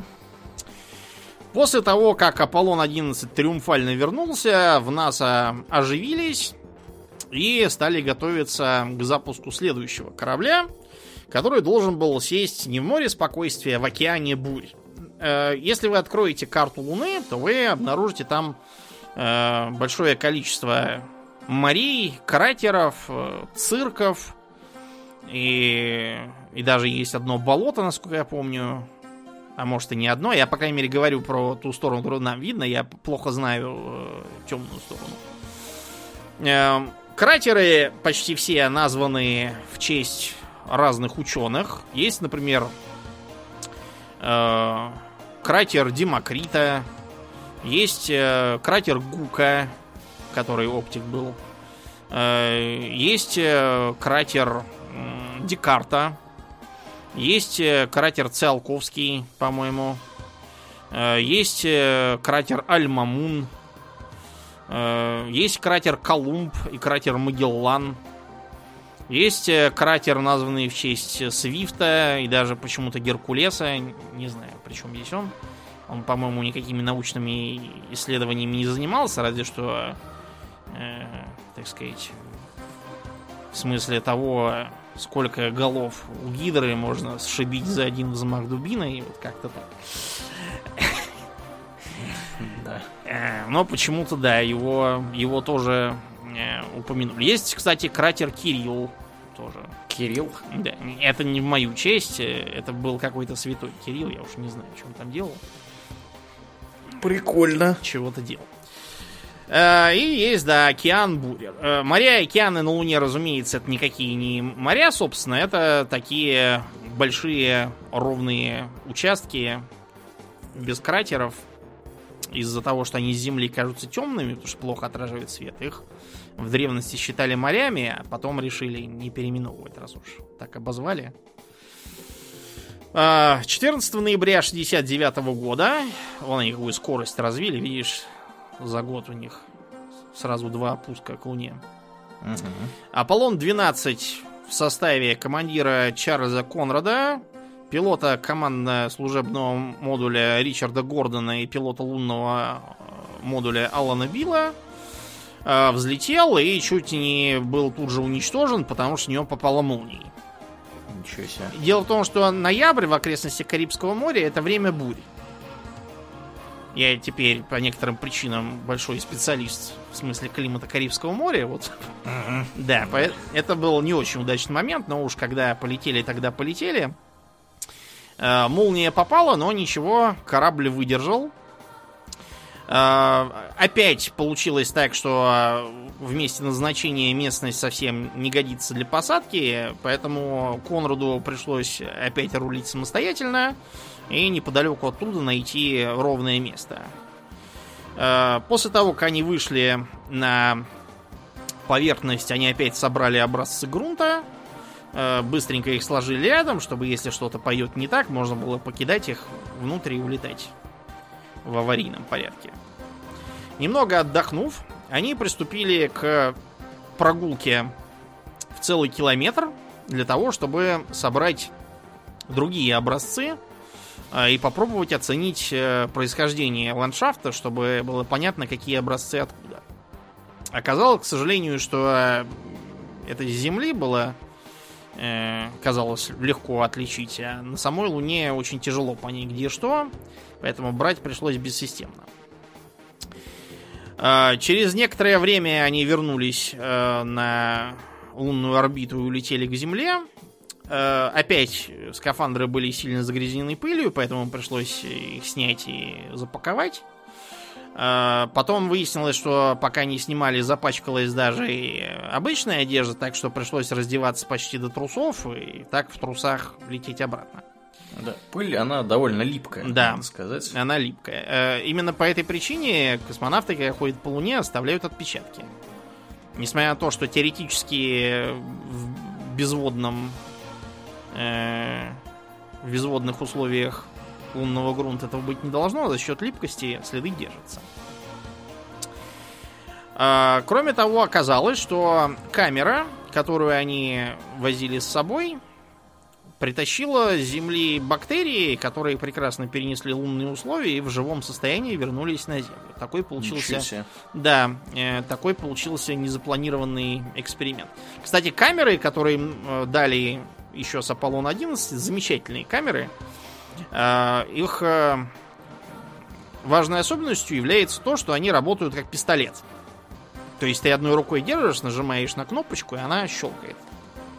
После того, как Аполлон-11 триумфально вернулся, в НАСА оживились и стали готовиться к запуску следующего корабля, который должен был сесть не в море спокойствия, а в океане бурь. Э, если вы откроете карту Луны, то вы обнаружите там э, большое количество морей, кратеров, э, цирков. И, и даже есть одно болото, насколько я помню. А может и не одно. Я, по крайней мере, говорю про ту сторону, которую нам видно. Я плохо знаю темную сторону. Кратеры почти все названы в честь разных ученых. Есть, например, э, кратер Демокрита, есть э, кратер Гука, который оптик был. Э, есть э, кратер Декарта. Есть э, кратер Циолковский, по-моему. Есть кратер Альмамун. Есть кратер Колумб и кратер Магеллан. Есть кратер, названный в честь Свифта и даже почему-то Геркулеса. Не знаю, при чем здесь он. Он, по-моему, никакими научными исследованиями не занимался, разве что э, так сказать, в смысле того, сколько голов у гидры можно сшибить за один взмах дубиной, вот как-то так. Э, но почему-то, да, его, его тоже э, упомянули. Есть, кстати, кратер Кирилл тоже. Кирилл? Да, это не в мою честь, э, это был какой-то святой Кирилл, я уж не знаю, что он там делал. Прикольно. Чего-то делал. И есть, да, океан Бурер. Э, моря и океаны на Луне, разумеется, это никакие не моря, собственно, это такие большие ровные участки без кратеров. Из-за того, что они с Земли кажутся темными, потому что плохо отражают свет, их в древности считали морями, а потом решили не переименовывать, раз уж так обозвали. 14 э, ноября 69 года, вон они какую скорость развили, видишь, за год у них. Сразу два пуска к Луне. Угу. Аполлон-12 в составе командира Чарльза Конрада, пилота командно-служебного модуля Ричарда Гордона и пилота лунного э, модуля Алана Билла э, взлетел и чуть не был тут же уничтожен, потому что в него попала молния. Ничего себе. Дело в том, что ноябрь в окрестностях Карибского моря это время бури. Я теперь по некоторым причинам большой специалист в смысле климата Карибского моря. Вот. Uh-huh. Да, это был не очень удачный момент, но уж когда полетели, тогда полетели. Э, молния попала, но ничего, корабль выдержал. Э, опять получилось так, что в месте назначения местность совсем не годится для посадки, поэтому Конраду пришлось опять рулить самостоятельно и неподалеку оттуда найти ровное место. Э, после того, как они вышли на поверхность, они опять собрали образцы грунта, быстренько их сложили рядом, чтобы если что-то пойдет не так, можно было покидать их внутрь и улетать в аварийном порядке. Немного отдохнув, они приступили к прогулке в целый километр для того, чтобы собрать другие образцы а, и попробовать оценить э, происхождение ландшафта, чтобы было понятно, какие образцы откуда. Оказалось, к сожалению, что это с Земли было э, казалось легко отличить, а на самой Луне очень тяжело понять, где что, поэтому брать пришлось бессистемно. А, через некоторое время они вернулись э, на лунную орбиту и улетели к Земле. Э, опять скафандры были сильно загрязнены пылью, поэтому пришлось их снять и запаковать. Э, потом выяснилось, что пока не снимали, запачкалась даже и обычная одежда, так что пришлось раздеваться почти до трусов и так в трусах лететь обратно. Да, пыль, она довольно липкая, да, надо сказать. Она липкая. Э, именно по этой причине космонавты, когда ходят по Луне, оставляют отпечатки. Несмотря на то, что теоретически в безводном э, в безводных условиях лунного грунта этого быть не должно, за счет липкости следы держатся. А, кроме того, оказалось, что камера, которую они возили с собой, притащила с Земли бактерии, которые прекрасно перенесли лунные условия и в живом состоянии вернулись на Землю. Такой получился, да, э, такой получился незапланированный эксперимент. Кстати, камеры, которые им э, дали еще с Аполлон 11, замечательные камеры. Э, их э, важной особенностью является то, что они работают как пистолет. То есть ты одной рукой держишь, нажимаешь на кнопочку, и она щелкает.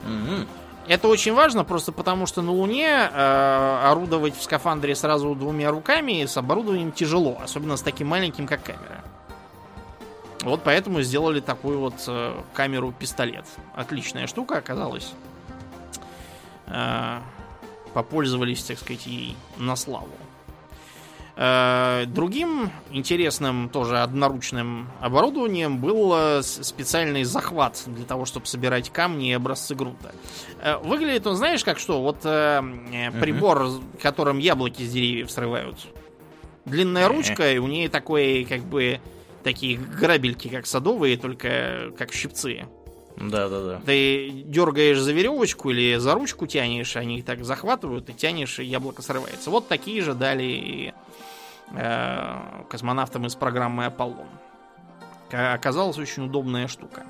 Mm-hmm. Это очень важно, просто потому что на Луне э, орудовать в скафандре сразу двумя руками с оборудованием тяжело, особенно с таким маленьким, как камера. Вот поэтому сделали такую вот э, камеру-пистолет. Отличная штука оказалась. Э, попользовались, так сказать, ей на славу. Э, другим интересным, тоже одноручным оборудованием был э, специальный захват для того, чтобы собирать камни и образцы грунта. Э, выглядит он, знаешь, как что? Вот прибор, которым яблоки с деревьев срывают. Длинная ручка, и у нее такой, как бы, такие грабельки, как садовые, только как щипцы. Да, да, да. Ты дергаешь за веревочку или за ручку тянешь, они так захватывают, и тянешь, и яблоко срывается. Вот такие же дали э, космонавтам из программы Аполлон. Оказалась очень удобная штука.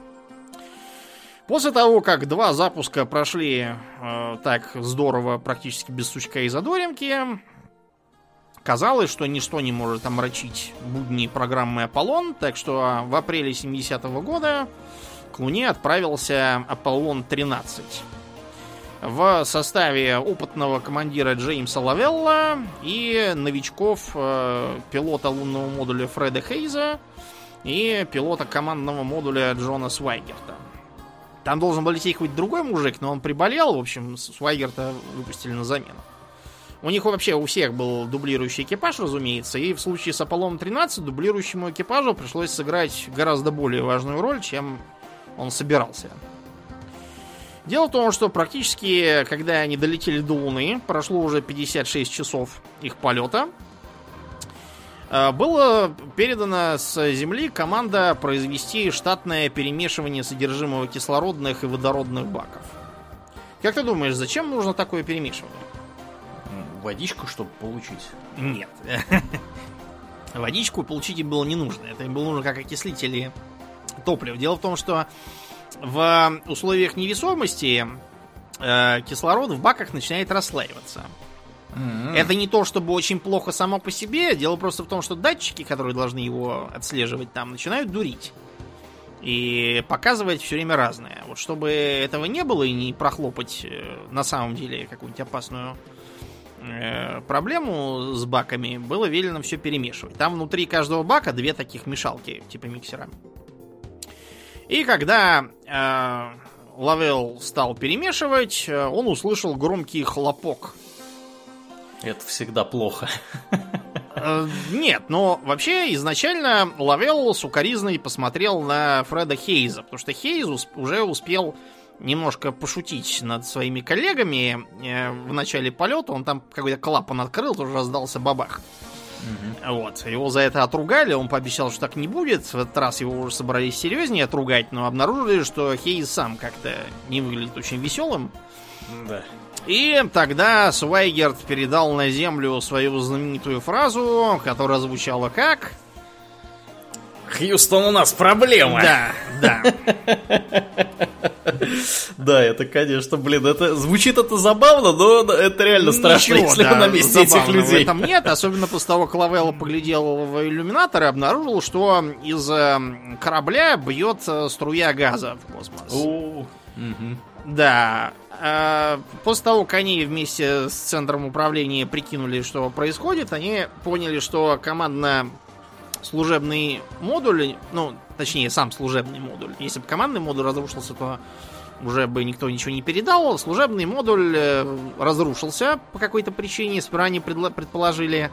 После того, как два запуска прошли э, так здорово, практически без сучка и задоринки, казалось, что ничто не может омрачить будни программы Аполлон, так что в апреле 70-го года к Луне отправился Аполлон-13 в составе опытного командира Джеймса Лавелла и новичков э, пилота лунного модуля Фреда Хейза и пилота командного модуля Джона Свайгерта. Там должен был лететь какой-то другой мужик, но он приболел, в общем, Свайгерта выпустили на замену. У них вообще у всех был дублирующий экипаж, разумеется, и в случае с Аполлоном 13 дублирующему экипажу пришлось сыграть гораздо более важную роль, чем он собирался. Дело в том, что практически, когда они долетели до Луны, прошло уже 56 часов их полета, э, было передано с Земли команда произвести штатное перемешивание содержимого кислородных и водородных баков. Как ты думаешь, зачем нужно такое перемешивание? Водичку, чтобы получить? Нет. Водичку получить им было не нужно. Это им было нужно как окислители топлива. Дело в том, что в условиях невесомости э, кислород в баках начинает расслаиваться. Mm-hmm. Это не то, чтобы очень плохо само по себе. Дело просто в том, что датчики, которые должны его отслеживать там, начинают дурить. И показывать все время разное. Вот чтобы этого не было и не прохлопать э, на самом деле какую-нибудь опасную э, проблему с баками, было велено все перемешивать. Там внутри каждого бака две таких мешалки, типа миксера. И когда э, Лавел стал перемешивать, э, он услышал громкий хлопок. Это всегда плохо. Э, нет, но вообще изначально Лавел сукоризной посмотрел на Фреда Хейза, потому что Хейз уже успел немножко пошутить над своими коллегами э, в начале полета. Он там какой-то клапан открыл, тоже раздался бабах. Угу. Вот. Его за это отругали, он пообещал, что так не будет. В этот раз его уже собрались серьезнее отругать, но обнаружили, что Хейз сам как-то не выглядит очень веселым. Да. И тогда Свайгерт передал на землю свою знаменитую фразу, которая звучала как... Хьюстон, у нас проблема. Да, да. Да, это, конечно, блин, это звучит это забавно, но это реально страшно, Ничего, если да, на месте этих людей. В этом нет, особенно после того, как Лавелла поглядел в иллюминатор и обнаружил, что из эм, корабля бьет э, струя газа в космос. Да. Э, после того, как они вместе с центром управления прикинули, что происходит, они поняли, что командно служебный модуль, ну, точнее, сам служебный модуль. Если бы командный модуль разрушился, то уже бы никто ничего не передал. Служебный модуль э, разрушился по какой-то причине. Сперва они предположили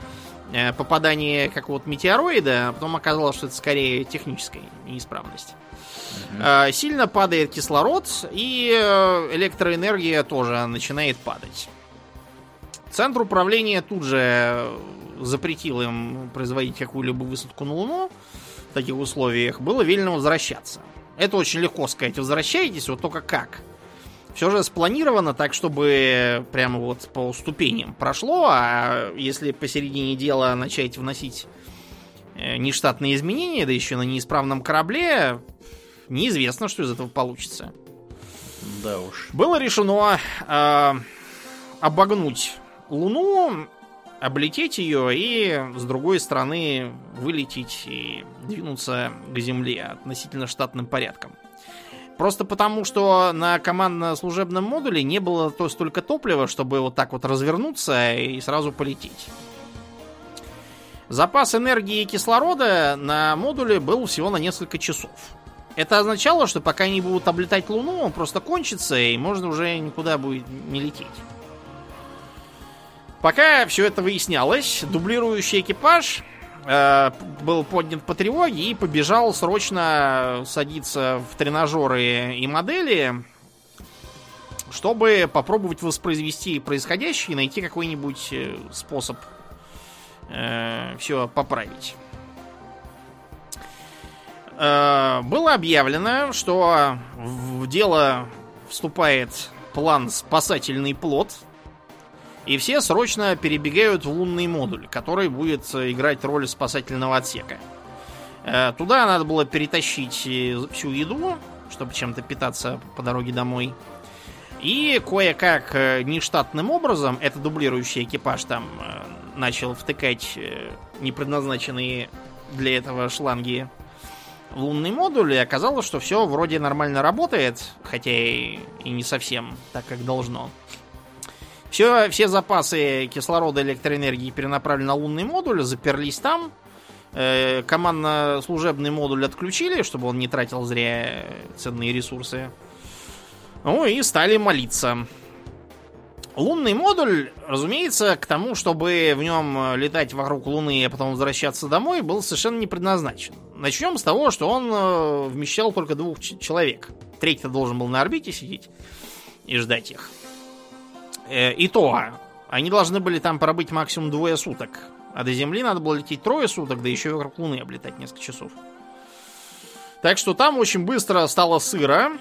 э, попадание какого-то метеороида, а потом оказалось, что это скорее техническая неисправность. Mm-hmm. Сильно падает кислород, и электроэнергия тоже начинает падать. Центр управления тут же запретил им производить какую-либо высадку на Луну в таких условиях, было велено возвращаться. Это очень легко сказать, возвращайтесь, вот только как. Все же спланировано так, чтобы прямо вот по ступеням прошло, а если посередине дела начать вносить э, нештатные изменения, да еще на неисправном корабле, неизвестно, что из этого получится. Да уж. Было решено э, обогнуть Луну облететь ее и с другой стороны вылететь и двинуться к Земле относительно штатным порядком. Просто потому, что на командно-служебном модуле не было то столько топлива, чтобы вот так вот развернуться и сразу полететь. Запас энергии и кислорода на модуле был всего на несколько часов. Это означало, что пока они будут облетать Луну, он просто кончится, и можно уже никуда будет не лететь. Пока все это выяснялось, дублирующий экипаж э, был поднят по тревоге и побежал срочно садиться в тренажеры и модели, чтобы попробовать воспроизвести происходящее и найти какой-нибудь э, способ э, все поправить. Э, было объявлено, что в дело вступает план «Спасательный плод», и все срочно перебегают в лунный модуль, который будет играть роль спасательного отсека. Э, туда надо было перетащить всю еду, чтобы чем-то питаться по дороге домой. И кое-как э, нештатным образом, это дублирующий экипаж там начал втыкать непредназначенные для этого шланги в лунный модуль, и оказалось, что все вроде нормально работает, хотя и, и не совсем так, как должно. Все, все запасы кислорода и электроэнергии перенаправлены на лунный модуль, заперлись там. Э, командно-служебный модуль отключили, чтобы он не тратил зря ценные ресурсы. Ну и стали молиться. Лунный модуль, разумеется, к тому, чтобы в нем летать вокруг Луны, а потом возвращаться домой, был совершенно не предназначен. Начнем с того, что он э, вмещал только двух человек. Третий должен был на орбите сидеть и ждать их. Э, и то, они должны были там пробыть максимум двое суток. А до Земли надо было лететь трое суток, да еще и вокруг Луны облетать несколько часов. Так что там очень быстро стало сыро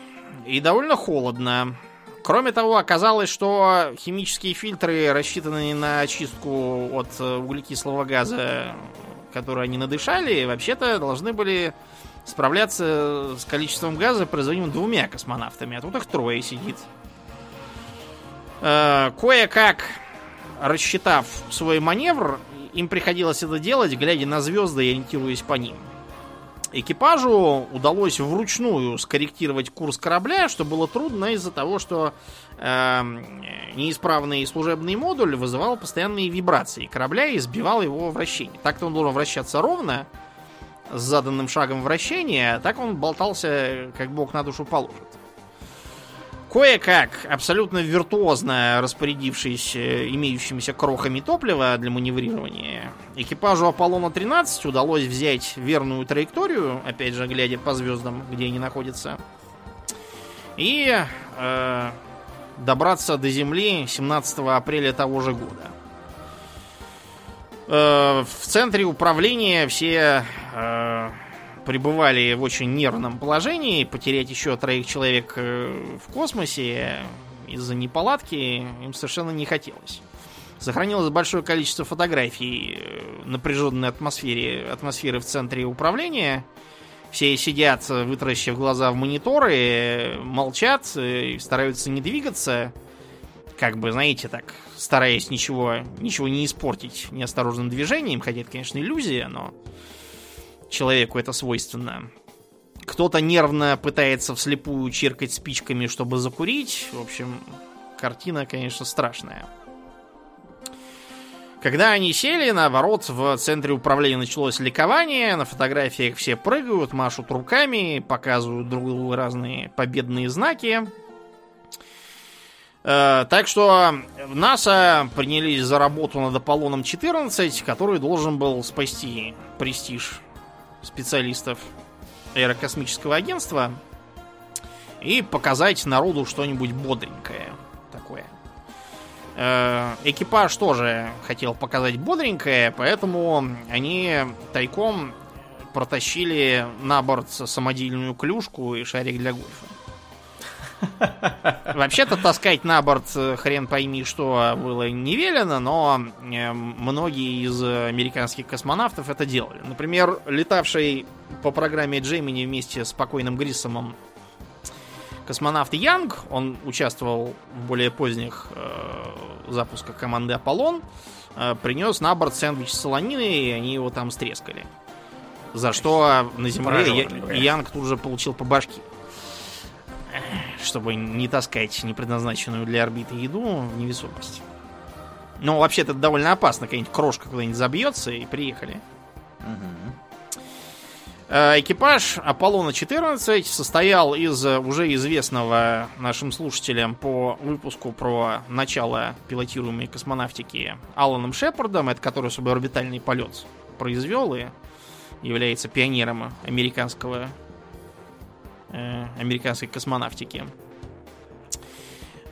и довольно холодно. Кроме того, оказалось, что химические фильтры, рассчитанные на очистку от э, углекислого газа, который они надышали, вообще-то должны были справляться с количеством газа, производимым двумя космонавтами, а тут их трое сидит. Э, кое-как рассчитав свой маневр, им приходилось это делать, глядя на звезды и ориентируясь по ним. Экипажу удалось вручную скорректировать курс корабля, что было трудно из-за того, что э, неисправный служебный модуль вызывал постоянные вибрации корабля и сбивал его вращение. Так-то он должен вращаться ровно, с заданным шагом вращения, а так он болтался, как бог на душу положит. Кое-как, абсолютно виртуозно распорядившись э, имеющимися крохами топлива для маневрирования, экипажу Аполлона-13 удалось взять верную траекторию, опять же, глядя по звездам, где они находятся, и э, добраться до Земли 17 апреля того же года. Э, в центре управления все э, пребывали в очень нервном положении. Потерять еще троих человек э, в космосе из-за неполадки им совершенно не хотелось. Сохранилось большое количество фотографий э, напряженной атмосфере, атмосферы в центре управления. Все сидят, вытаращив глаза в мониторы, молчат, э, стараются не двигаться. Как бы, знаете, так, стараясь ничего, ничего не испортить неосторожным движением. Хотя это, конечно, иллюзия, но человеку это свойственно. Кто-то нервно пытается вслепую чиркать спичками, чтобы закурить. В общем, картина, конечно, страшная. Когда они сели, наоборот, в центре управления началось ликование. На фотографиях все прыгают, машут руками, показывают друг другу разные победные знаки. Э, так что НАСА принялись за работу над Аполлоном 14, который должен был спасти престиж специалистов аэрокосмического агентства и показать народу что-нибудь бодренькое такое. Э, экипаж тоже хотел показать бодренькое, поэтому они тайком протащили на борт самодельную клюшку и шарик для гольфа. Вообще-то таскать на борт э, хрен пойми что было не велено, но э, многие из американских космонавтов это делали. Например, летавший по программе Джеймини вместе с покойным Гриссомом космонавт Янг, он участвовал в более поздних э, запусках команды Аполлон, э, принес на борт сэндвич с солониной, и они его там стрескали. За что на Земле Янг тут же получил по башке чтобы не таскать непредназначенную для орбиты еду в невесомость. Но вообще-то довольно опасно, какая-нибудь крошка куда-нибудь забьется и приехали. Угу. Экипаж Аполлона-14 состоял из уже известного нашим слушателям по выпуску про начало пилотируемой космонавтики Аланом Шепардом, это который суборбитальный полет произвел и является пионером американского, американской космонавтики.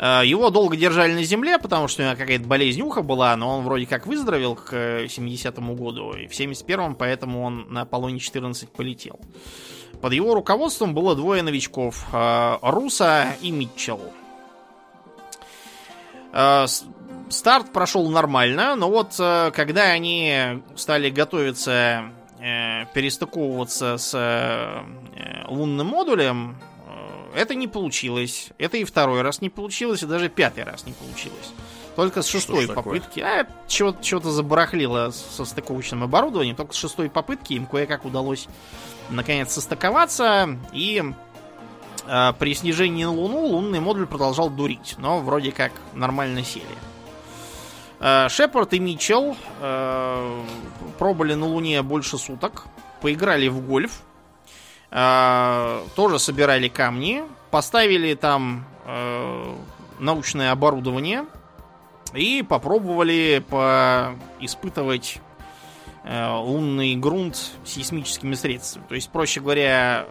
Э, его долго держали на земле, потому что у него какая-то болезнь уха была, но он вроде как выздоровел к 70-му году. И в 71-м поэтому он на Аполлоне-14 полетел. Под его руководством было двое новичков. Э, Руса и Митчелл. Э, старт прошел нормально, но вот когда они стали готовиться перестыковываться с лунным модулем, это не получилось. Это и второй раз не получилось, и даже пятый раз не получилось. Только с шестой попытки. А, чего-то, чего-то забарахлило со стыковочным оборудованием. Только с шестой попытки им кое-как удалось наконец состыковаться. И э, при снижении на Луну лунный модуль продолжал дурить. Но вроде как нормально сели. Э, Шепард и Митчелл э, пробыли на Луне больше суток. Поиграли в гольф э, тоже собирали камни, поставили там э, научное оборудование и попробовали испытывать э, лунный грунт сейсмическими средствами. То есть, проще говоря,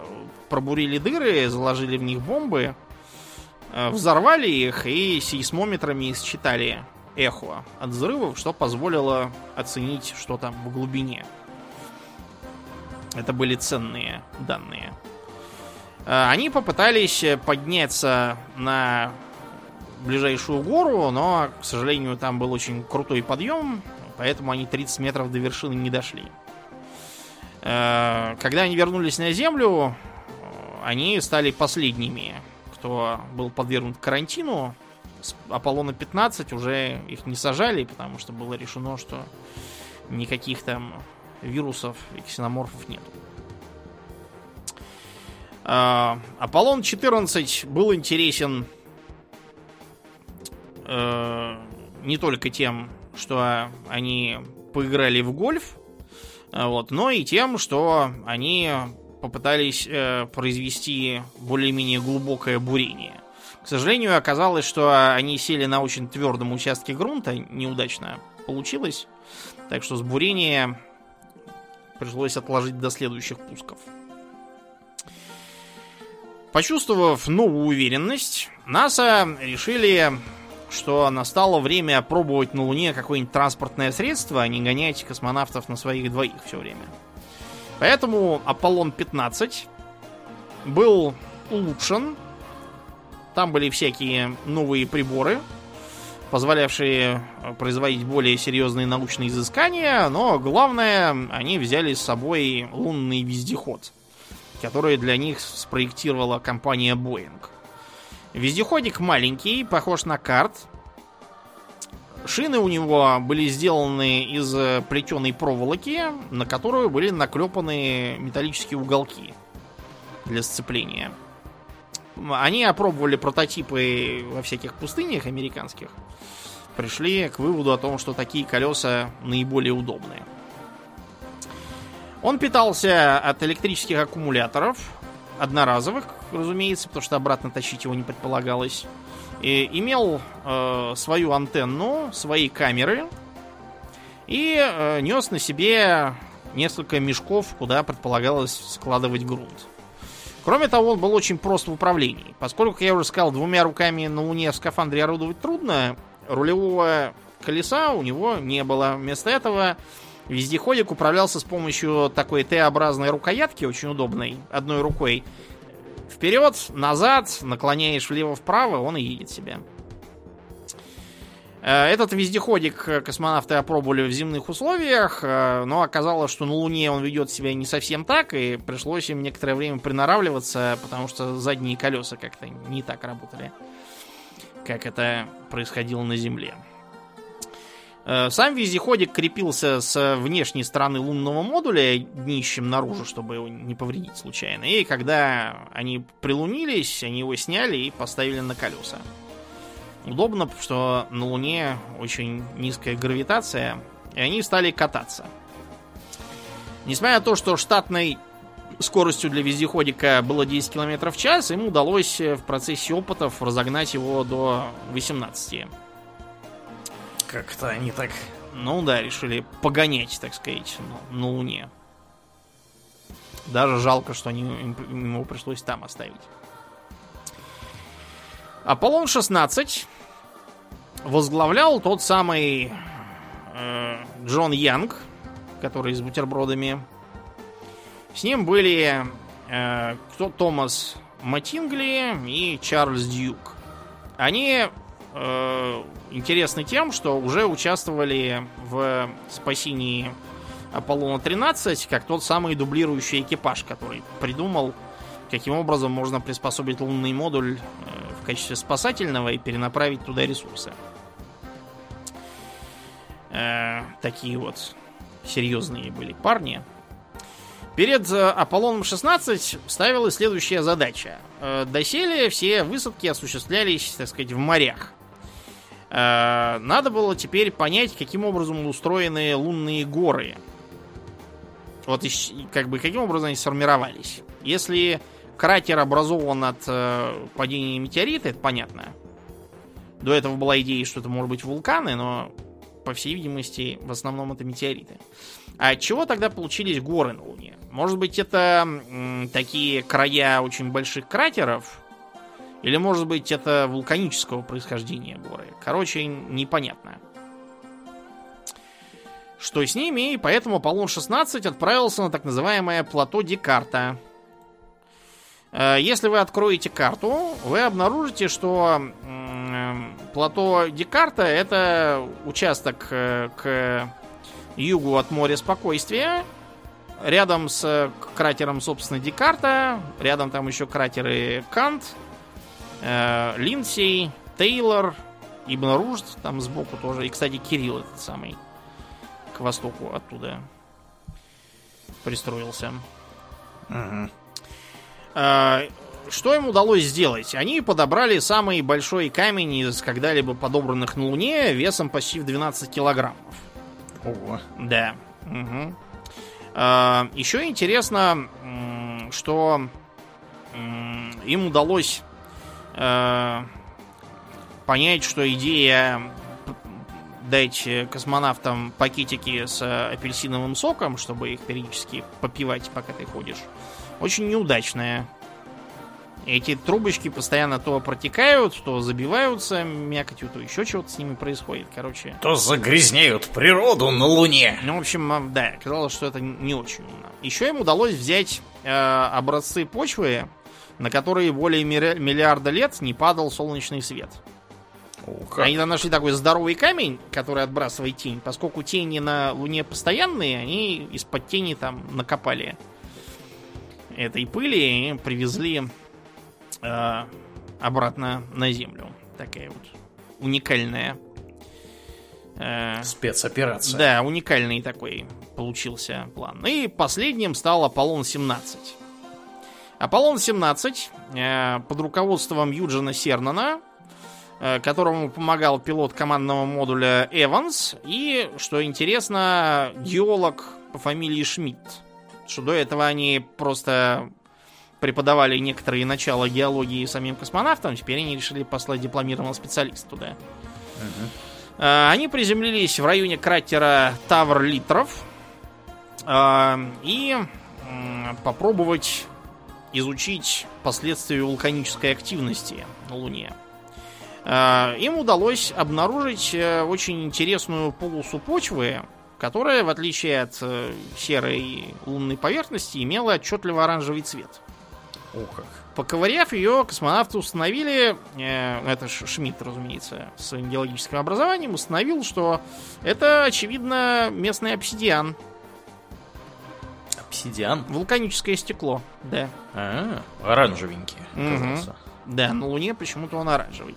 пробурили дыры, заложили в них бомбы, э, взорвали их и сейсмометрами считали эхо от взрывов, что позволило оценить, что там в глубине. Это были ценные данные. Э, они попытались подняться на ближайшую гору, но, к сожалению, там был очень крутой подъем, поэтому они 30 метров до вершины не дошли. Э, когда они вернулись на Землю, они стали последними, кто был подвергнут карантину. С Аполлона 15 уже их не сажали, потому что было решено, что никаких там вирусов и ксеноморфов нет. А, Аполлон 14 был интересен э, не только тем, что они поиграли в гольф, а вот, но и тем, что они попытались э, произвести более-менее глубокое бурение. К сожалению, оказалось, что они сели на очень твердом участке грунта, неудачно получилось. Так что с бурения пришлось отложить до следующих пусков. Почувствовав новую уверенность, НАСА решили, что настало время опробовать на Луне какое-нибудь транспортное средство, а не гонять космонавтов на своих двоих все время. Поэтому Аполлон-15 был улучшен. Там были всякие новые приборы, позволявшие э, производить более серьезные научные изыскания, но главное, они взяли с собой лунный вездеход, который для них спроектировала компания Boeing. Вездеходик маленький, похож на карт. Шины у него были сделаны из плетеной проволоки, на которую были наклепаны металлические уголки для сцепления. Они опробовали прототипы во всяких пустынях американских пришли к выводу о том, что такие колеса наиболее удобные. Он питался от электрических аккумуляторов, одноразовых, разумеется, потому что обратно тащить его не предполагалось. И имел э, свою антенну, свои камеры и э, нес на себе несколько мешков, куда предполагалось складывать грунт. Кроме того, он был очень прост в управлении. Поскольку, как я уже сказал, двумя руками на Луне в скафандре орудовать трудно, рулевого колеса у него не было. Вместо этого вездеходик управлялся с помощью такой Т-образной рукоятки, очень удобной, одной рукой. Вперед, назад, наклоняешь влево-вправо, он и едет себе. Э, этот вездеходик космонавты опробовали в земных условиях, э, но оказалось, что на Луне он ведет себя не совсем так, и пришлось им некоторое время приноравливаться, потому что задние колеса как-то не так работали как это происходило на Земле. Э, сам вездеходик крепился с внешней стороны лунного модуля днищем наружу, чтобы его не повредить случайно. И когда они прилунились, они его сняли и поставили на колеса. Удобно, что на Луне очень низкая гравитация, и они стали кататься. Несмотря на то, что штатной скоростью для вездеходика было 10 км в час, им удалось в процессе опытов разогнать его до 18. Как-то они так... Ну да, решили погонять, так сказать, на, на Луне. Даже жалко, что они, им, ему пришлось там оставить. Аполлон-16 возглавлял тот самый э, Джон Янг, который с бутербродами. С ним были э, кто, Томас Матингли и Чарльз Дьюк. Они э, интересны тем, что уже участвовали в спасении Аполлона-13, как тот самый дублирующий экипаж, который придумал, каким образом можно приспособить лунный модуль э, в качестве спасательного и перенаправить туда ресурсы. Э, такие вот серьезные были парни. Перед э, Аполлоном 16 ставилась следующая задача. Э, доселе все высадки осуществлялись, так сказать, в морях. Э, надо было теперь понять, каким образом устроены лунные горы. Вот как бы каким образом они сформировались. Если кратер образован от э, падения метеорита, это понятно. До этого была идея, что это может быть вулканы, но, по всей видимости, в основном это метеориты. А от чего тогда получились горы на Луне? Может быть, это м, такие края очень больших кратеров, или, может быть, это вулканического происхождения горы. Короче, непонятно. Что с ними, и поэтому Аполлон-16 отправился на так называемое плато Декарта. Э, если вы откроете карту, вы обнаружите, что плато Декарта это участок э, к югу от моря спокойствия, рядом с кратером, собственно, Декарта, рядом там еще кратеры Кант, э, Линдсей, Тейлор, Ибн там сбоку тоже. И, кстати, Кирилл этот самый к востоку оттуда пристроился. Угу. Э, что им удалось сделать? Они подобрали самый большой камень из когда-либо подобранных на Луне весом почти в 12 килограммов. Ого. Да. Угу. Э, еще интересно, что им удалось э, понять, что идея дать космонавтам пакетики с апельсиновым соком, чтобы их периодически попивать, пока ты ходишь, очень неудачная. Эти трубочки постоянно то протекают, то забиваются мякотью, то еще чего-то с ними происходит. Короче. То загрязняют природу на Луне. Ну, в общем, да, казалось, что это не очень умно. Еще им удалось взять э, образцы почвы на которые более миллиарда лет не падал солнечный свет. О, как? Они там нашли такой здоровый камень, который отбрасывает тень. Поскольку тени на Луне постоянные, они из-под тени там накопали этой пыли и привезли э, обратно на Землю. Такая вот уникальная э, спецоперация. Да, уникальный такой получился план. И последним стал Аполлон-17. Аполлон-17 э, под руководством Юджина Сернана, э, которому помогал пилот командного модуля Эванс, и, что интересно, геолог по фамилии Шмидт. Что до этого они просто преподавали некоторые начала геологии самим космонавтам, теперь они решили послать дипломированного специалиста туда. Uh-huh. Они приземлились в районе кратера Тавр Литров и попробовать изучить последствия вулканической активности на Луне. А, им удалось обнаружить э, очень интересную полосу почвы, которая, в отличие от э, серой лунной поверхности, имела отчетливо оранжевый цвет. О, как. Поковыряв ее, космонавты установили, э, это Шмидт, разумеется, с своим геологическим образованием, установил, что это, очевидно, местный обсидиан, Обсидиан? Вулканическое стекло, да. А, оранжевенький. Угу. Да, на Луне почему-то он оранжевый.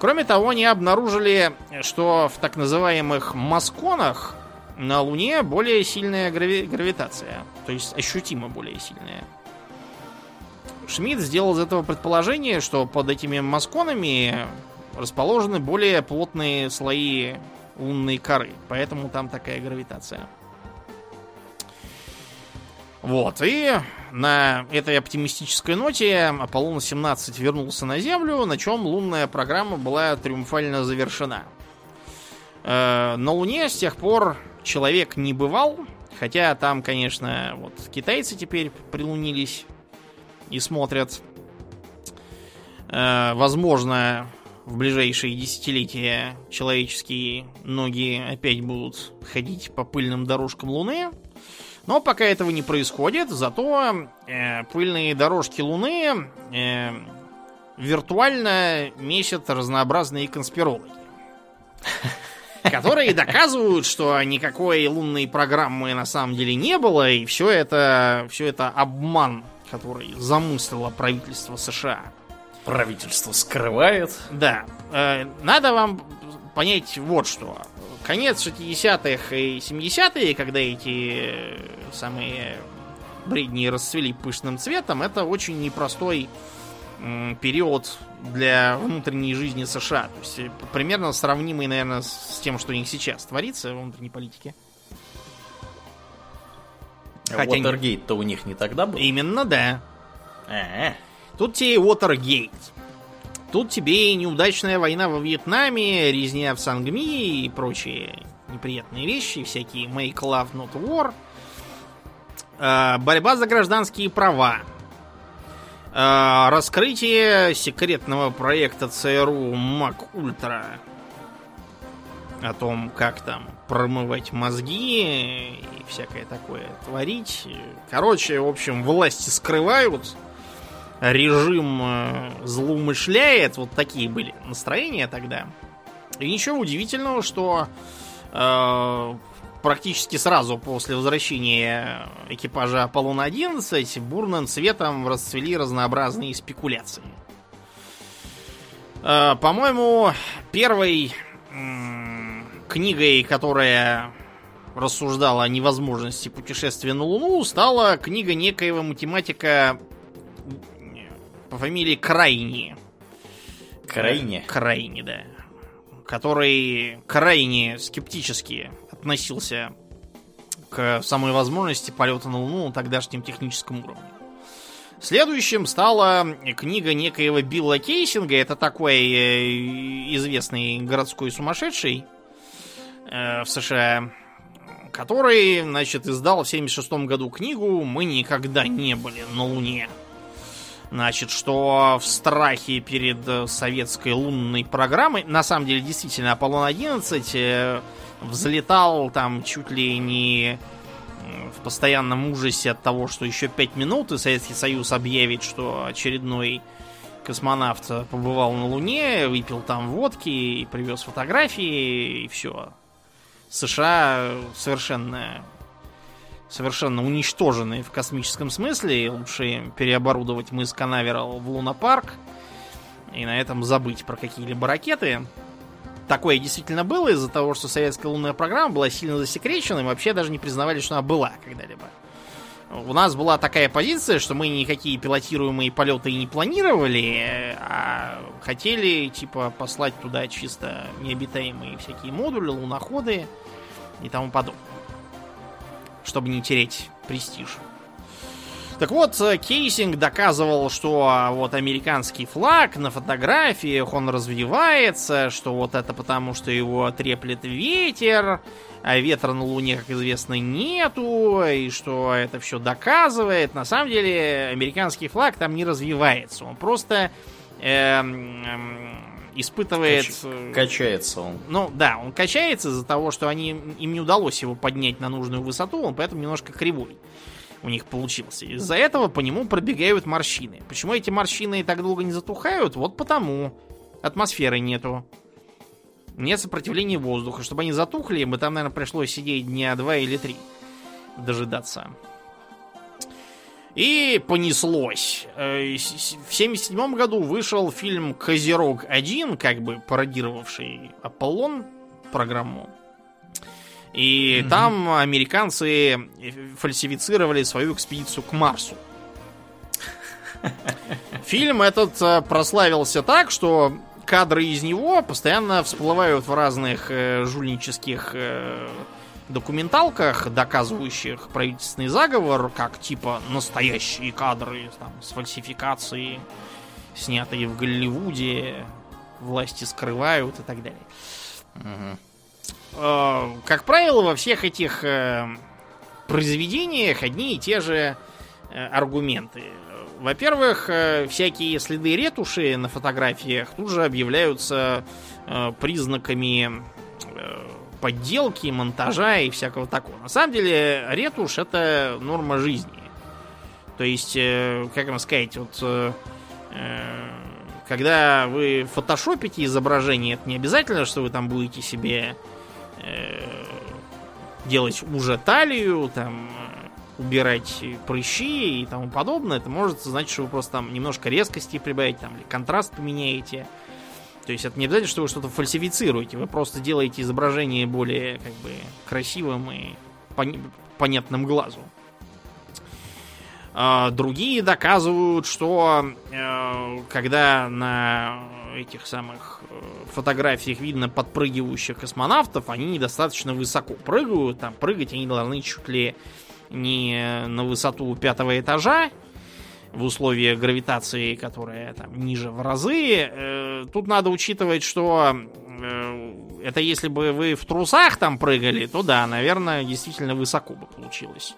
Кроме того, они обнаружили, что в так называемых масконах на Луне более сильная грави- гравитация. То есть ощутимо более сильная. Шмидт сделал из этого предположение, что под этими масконами расположены более плотные слои лунной коры. Поэтому там такая гравитация. Вот, и на этой оптимистической ноте Аполлон-17 вернулся на Землю, на чем лунная программа была триумфально завершена. Э, на Луне с тех пор человек не бывал, хотя там, конечно, вот китайцы теперь прилунились и смотрят. Э, возможно, в ближайшие десятилетия человеческие ноги опять будут ходить по пыльным дорожкам Луны. Но пока этого не происходит, зато э, пыльные дорожки Луны э, виртуально месят разнообразные конспирологи. Которые доказывают, что никакой лунной программы на самом деле не было, и все это, все это обман, который замыслило правительство США. Правительство скрывает. Да. Э, надо вам понять вот что конец 60-х и 70-е, когда эти э, самые бредни расцвели пышным цветом, это очень непростой период для внутренней жизни США. То есть э, примерно сравнимый, наверное, с тем, что у них сейчас творится в внутренней политике. Хотя Watergate-то у них не тогда был? Именно, да. А-а. Тут тебе и Watergate. Тут тебе и неудачная война во Вьетнаме, резня в Сангми и прочие неприятные вещи, всякие Make Love Not War. Э, борьба за гражданские права. Э, раскрытие секретного проекта ЦРУ МАК Ультра. О том, как там промывать мозги и всякое такое творить. Короче, в общем, власти скрывают режим э, злоумышляет. Вот такие были настроения тогда. И ничего удивительного, что э, практически сразу после возвращения экипажа Аполлона-11 бурным цветом расцвели разнообразные спекуляции. Э, по-моему, первой э, книгой, которая рассуждала о невозможности путешествия на Луну, стала книга некоего математика по фамилии Крайни. Крайне? Крайне, да. Который крайне скептически относился к самой возможности полета на Луну на тогдашнем техническом уровне. Следующим стала книга некоего Билла Кейсинга. Это такой э, известный городской сумасшедший э, в США, который, значит, издал в 76 году книгу «Мы никогда не были на Луне». Значит, что в страхе перед э, советской лунной программой, на самом деле, действительно, Аполлон-11 э, взлетал там чуть ли не в постоянном ужасе от того, что еще пять минут и Советский Союз объявит, что очередной космонавт побывал на Луне, выпил там водки и привез фотографии, и все. США совершенно совершенно уничтожены в космическом смысле. Лучше переоборудовать мыс Канаверал в лунопарк и на этом забыть про какие-либо ракеты. Такое действительно было из-за того, что советская лунная программа была сильно засекречена, и вообще даже не признавали, что она была когда-либо. У нас была такая позиция, что мы никакие пилотируемые полеты не планировали, а хотели, типа, послать туда чисто необитаемые всякие модули, луноходы и тому подобное чтобы не терять престиж. Так вот, э, Кейсинг доказывал, что а, вот американский флаг на фотографиях, он развивается, что вот это потому, что его треплет ветер, а ветра на Луне, как известно, нету, и что это все доказывает. На самом деле, американский флаг там не развивается, он просто эм, эм, испытывает... Кач... Э, качается он. Ну, да, он качается из-за того, что они, им не удалось его поднять на нужную высоту, он поэтому немножко кривой у них получился. Из-за этого по нему пробегают морщины. Почему эти морщины так долго не затухают? Вот потому. Атмосферы нету. Нет сопротивления воздуха. Чтобы они затухли, бы там, наверное, пришлось сидеть дня два или три. Дожидаться. И понеслось. Э, в 77 году вышел фильм «Козерог-1», как бы пародировавший «Аполлон» программу. И mm там американцы фальсифицировали свою экспедицию к Марсу. Фильм этот э, прославился так, что кадры из него постоянно всплывают в разных э, жульнических э, документалках, доказывающих правительственный заговор, как типа настоящие кадры там, с фальсификацией, снятые в Голливуде, власти скрывают и так далее. Угу. Как правило, во всех этих э, произведениях одни и те же э, аргументы. Во-первых, всякие следы ретуши на фотографиях тут же объявляются признаками подделки, монтажа и всякого такого. На самом деле, ретушь это норма жизни. То есть, э, как вам сказать, вот э, э, когда вы фотошопите изображение, это не обязательно, что вы там будете себе делать уже талию, там убирать прыщи и тому подобное. Это может значить, что вы просто там немножко резкости прибавите, там, или контраст поменяете. То есть это не обязательно, что вы что-то фальсифицируете, вы просто делаете изображение более как бы красивым и пон- понятным глазу. А, другие доказывают, что э, когда на этих самых э, фотографиях видно подпрыгивающих космонавтов, они недостаточно высоко прыгают, там прыгать они должны чуть ли не на высоту пятого этажа, в условиях гравитации, которая там ниже в разы. Э, тут надо учитывать, что э, это если бы вы в трусах там прыгали, то да, наверное, действительно высоко бы получилось.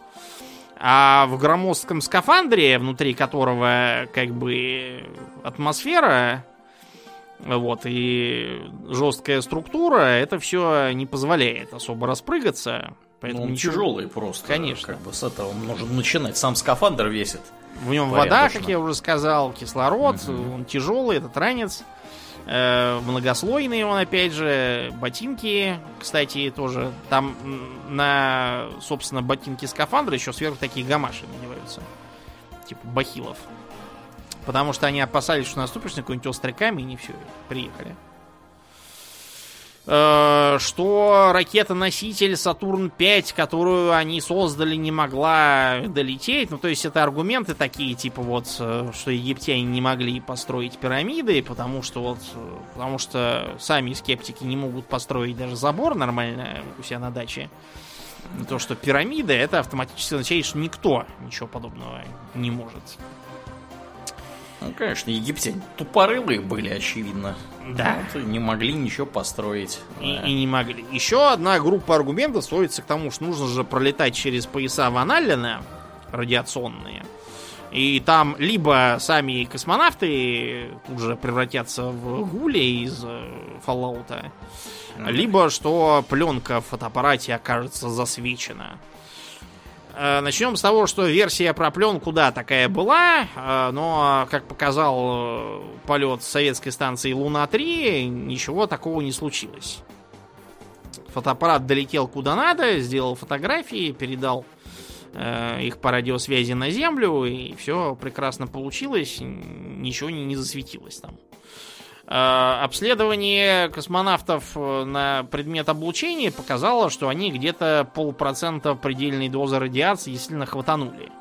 А в громоздком скафандре, внутри которого как бы атмосфера, вот, и жесткая структура, это все не позволяет особо распрыгаться. Поэтому ну, он ничего... тяжелый просто. Конечно. Как бы с этого нужно начинать. Сам скафандр весит. В нем вода, как я уже сказал, кислород, угу. он тяжелый, этот ранец. Э, многослойный он, опять же, ботинки, кстати, тоже. Там на, собственно, ботинки скафандра еще сверху такие гамаши надеваются. Типа бахилов. Потому что они опасались, что наступишь на какой-нибудь острый камень, и все, приехали. Э, что ракета-носитель Сатурн-5, которую они создали, не могла долететь. Ну, то есть это аргументы такие, типа вот, э, что египтяне не могли построить пирамиды, потому что вот, э, потому что сами скептики не могут построить даже забор нормально у себя на даче. То, что пирамида, это автоматически означает, что никто ничего подобного не может. Ну, конечно, египтяне тупорылые были, очевидно. Да. Вот, не могли ничего построить. И, да. и не могли. Еще одна группа аргументов сводится к тому, что нужно же пролетать через пояса Ван Аллена, радиационные. И там либо сами космонавты тут же превратятся в гули из Fallout, либо что пленка в фотоаппарате окажется засвечена. Э, Начнем с того, что версия про пленку, да, такая была, э, но, как показал э, полет советской станции Луна-3, ничего такого не случилось. Фотоаппарат долетел куда надо, сделал фотографии, передал их по радиосвязи на Землю, и все прекрасно получилось, ничего не, не засветилось там. Э, обследование космонавтов э, на предмет облучения показало, что они где-то полпроцента предельной дозы радиации действительно хватанули.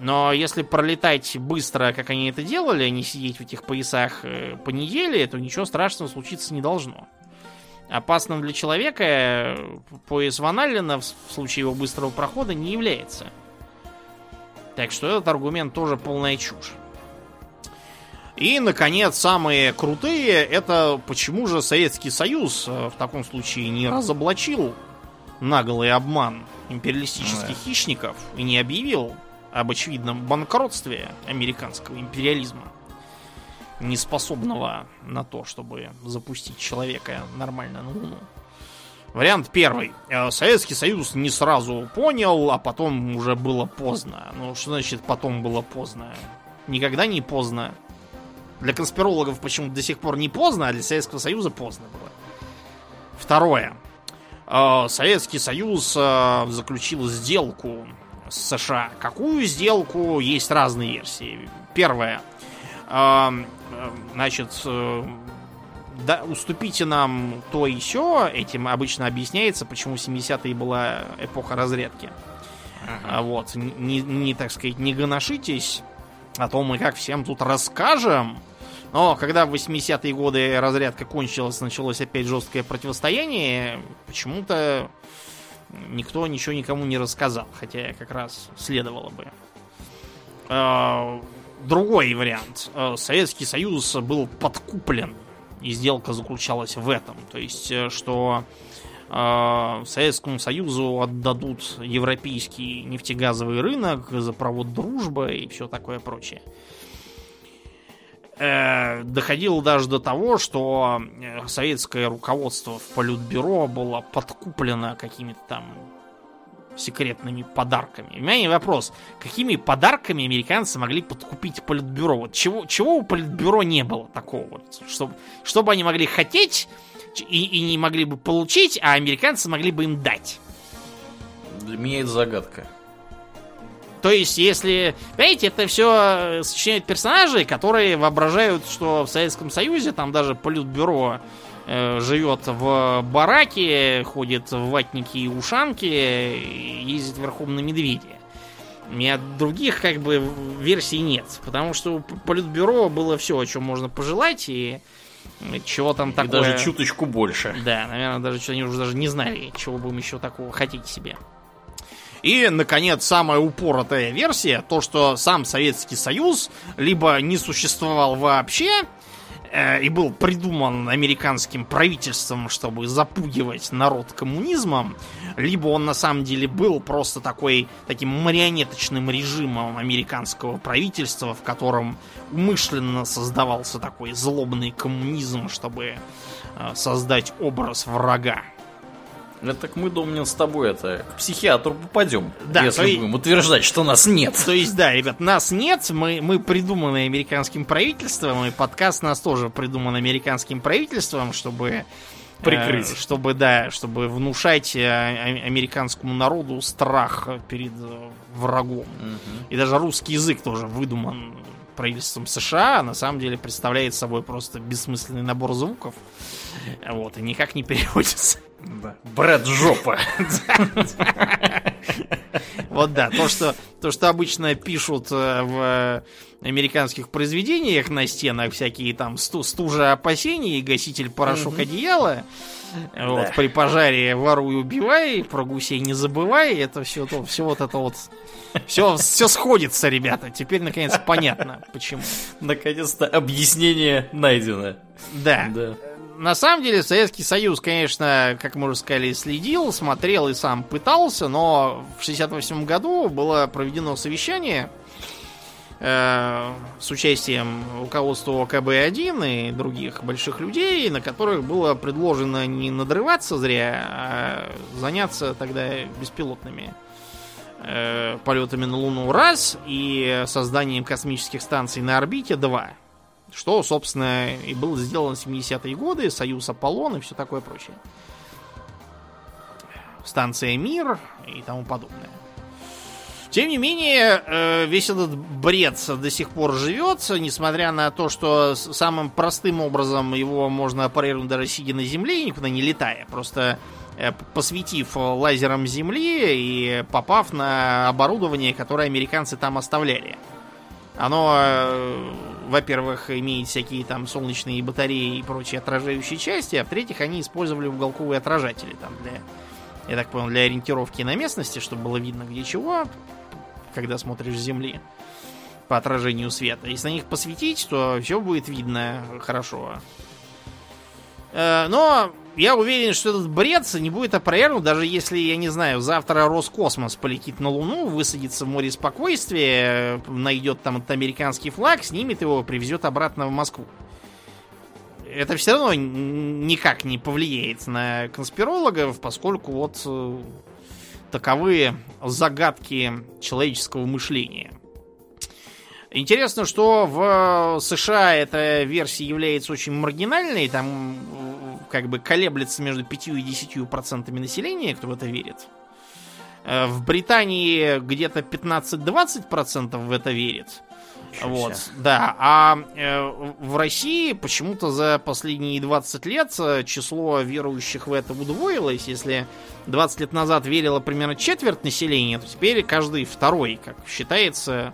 Но если пролетать быстро, как они это делали, а не сидеть в этих поясах э, по неделе, то ничего страшного случиться не должно. Опасным для человека пояс Ван Аллена в случае его быстрого прохода не является. Так что этот аргумент тоже полная чушь. И, наконец, самые крутые, это почему же Советский Союз э, в таком случае не разоблачил наглый обман империалистических да. хищников и не объявил об очевидном банкротстве американского империализма, не способного на то, чтобы запустить человека нормально на Луну. Вариант первый. Э, Советский Союз не сразу понял, а потом уже было поздно. Ну, что значит потом было поздно? Никогда не поздно. Для конспирологов почему-то до сих пор не поздно, а для Советского Союза поздно было. Второе. Э, Советский Союз э, заключил сделку с США. Какую сделку? Есть разные версии. Первое. Э, значит, да, уступите нам то и все. Этим обычно объясняется, почему 70-е была эпоха разрядки. Ага. Вот. Не, не, так сказать, не гоношитесь. А то мы как всем тут расскажем. Но когда в 80-е годы разрядка кончилась, началось опять жесткое противостояние, почему-то никто ничего никому не рассказал, хотя как раз следовало бы. А, другой вариант. А, Советский Союз был подкуплен, и сделка заключалась в этом. То есть, э, что а, Советскому Союзу отдадут европейский нефтегазовый рынок, газопровод «Дружба» и все такое прочее. Э, доходило даже до того, что э, советское руководство в Политбюро было подкуплено какими-то там секретными подарками. У меня не вопрос, какими подарками американцы могли подкупить Политбюро? Вот чего, чего у Политбюро не было такого? Вот, чтобы, чтобы они могли хотеть и, и не могли бы получить, а американцы могли бы им дать. Для меня это загадка. То есть, если... Понимаете, это все сочиняют персонажи, которые воображают, что в Советском Союзе там даже политбюро э, живет в бараке, ходит в ватники и ушанки, ездит верхом на медведе. У меня других как бы версий нет, потому что у политбюро было все, о чем можно пожелать, и чего там такое... И даже чуточку больше. Да, наверное, даже что они уже даже не знали, чего им еще такого хотеть себе. И, наконец, самая упоротая версия, то, что сам Советский Союз либо не существовал вообще, э, и был придуман американским правительством, чтобы запугивать народ коммунизмом, либо он на самом деле был просто такой, таким марионеточным режимом американского правительства, в котором умышленно создавался такой злобный коммунизм, чтобы э, создать образ врага. Это так мы, Домнин, с тобой это к психиатру попадем, да, если есть... будем утверждать, что нас нет. То есть, да, ребят, нас нет, мы, мы придуманы американским правительством, и подкаст нас тоже придуман американским правительством, чтобы прикрыть. Э, чтобы, да, чтобы внушать э, американскому народу страх перед э, врагом. Угу. И даже русский язык тоже выдуман правительством США, а на самом деле представляет собой просто бессмысленный набор звуков. Вот, и никак не переводится. Да. Брэд жопа. Вот да, то что, то, что обычно пишут э, в американских произведениях на стенах, всякие там сту, стужа опасений, гаситель порошок одеяла, вот, при пожаре воруй, убивай, про гусей не забывай, это все, то, все вот это вот, все, все сходится, ребята, теперь наконец понятно, почему. Наконец-то объяснение найдено. Да. да на самом деле Советский Союз, конечно, как мы уже сказали, следил, смотрел и сам пытался, но в 68 году было проведено совещание с участием руководства ОКБ-1 и других больших людей, на которых было предложено не надрываться зря, а заняться тогда беспилотными э, полетами на Луну раз и созданием космических станций на орбите два. Что, собственно, и было сделано в 70-е годы, Союз Аполлон и все такое прочее. Станция Мир и тому подобное. Тем не менее, э, весь этот бред до сих пор живет, несмотря на то, что самым простым образом его можно оперировать даже сидя на Земле, никуда не летая. Просто э, посветив лазером Земли и попав на оборудование, которое американцы там оставляли. Оно, э, во-первых, имеет всякие там солнечные батареи и прочие отражающие части, а в-третьих, они использовали уголковые отражатели там для, я так понял, для ориентировки на местности, чтобы было видно где чего, когда смотришь с земли по отражению света. Если на них посветить, то все будет видно хорошо. Э, но я уверен, что этот бред не будет опровергнут, даже если, я не знаю, завтра Роскосмос полетит на Луну, высадится в море спокойствия, найдет там этот американский флаг, снимет его, привезет обратно в Москву. Это все равно никак не повлияет на конспирологов, поскольку вот э, таковы загадки человеческого мышления. Интересно, что в США эта версия является очень маргинальной, там как бы колеблется между 5 и 10 процентами населения, кто в это верит. Э, в Британии где-то 15-20 процентов в это верит. Вот, да. А э, в России почему-то за последние 20 лет э, число верующих в это удвоилось. Если 20 лет назад верило примерно четверть населения, то теперь каждый второй, как считается,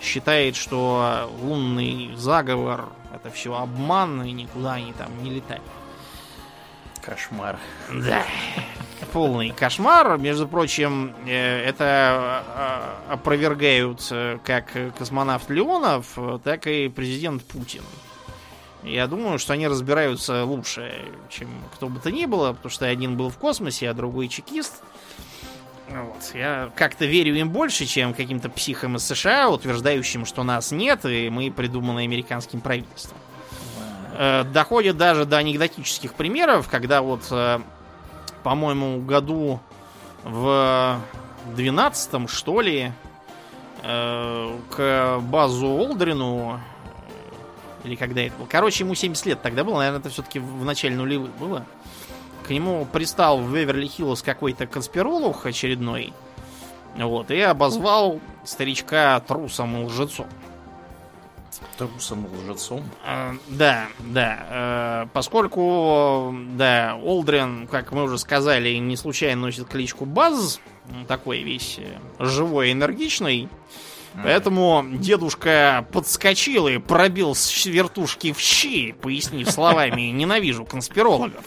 считает, что лунный заговор это все обман, и никуда они там не летают. Кошмар. Да, полный кошмар. Между прочим, э, это э, опровергают э, как космонавт Леонов, так и президент Путин. Я думаю, что они разбираются лучше, чем кто бы то ни было, потому что один был в космосе, а другой чекист. Вот. Я как-то верю им больше, чем каким-то психам из США, утверждающим, что нас нет, и мы придуманы американским правительством. Э, доходит даже до анекдотических примеров, когда вот, э, по-моему, году в 12 что ли, э, к базу Олдрину, или когда это было, короче, ему 70 лет тогда было, наверное, это все-таки в начале нулевых было, к нему пристал в Беверли-Хиллз какой-то конспиролог очередной, вот, и обозвал старичка трусом и лжецом. Трусом лжецом? А, да, да. А, поскольку, да, Олдрен, как мы уже сказали, не случайно носит кличку Баз, такой весь э, живой, энергичный, Поэтому дедушка подскочил и пробил с вертушки в щи, пояснив словами «ненавижу конспирологов».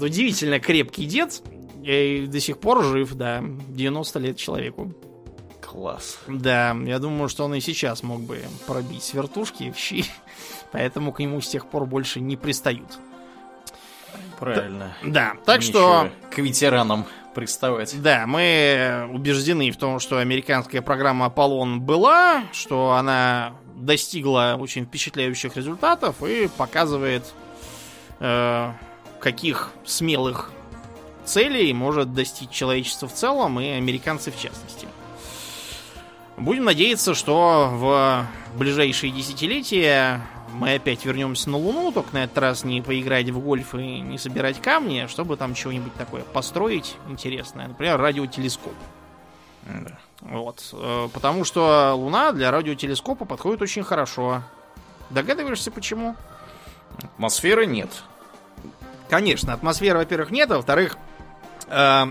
Удивительно крепкий дед. И до сих пор жив, да. 90 лет человеку. Класс. Да, я думаю, что он и сейчас мог бы пробить с вертушки в щи. Поэтому к нему с тех пор больше не пристают. Правильно. Да, так что... К ветеранам приставать. Да, мы убеждены в том, что американская программа Аполлон была, что она достигла очень впечатляющих результатов и показывает, э, каких смелых целей может достичь человечество в целом и американцы в частности. Будем надеяться, что в ближайшие десятилетия мы опять вернемся на Луну, только на этот раз не поиграть в гольф и не собирать камни, чтобы там чего-нибудь такое построить интересное. Например, радиотелескоп. Да. Вот. Э, потому что Луна для радиотелескопа подходит очень хорошо. Догадываешься, почему? Атмосферы нет. Конечно, атмосферы, во-первых, нет, а во-вторых, э,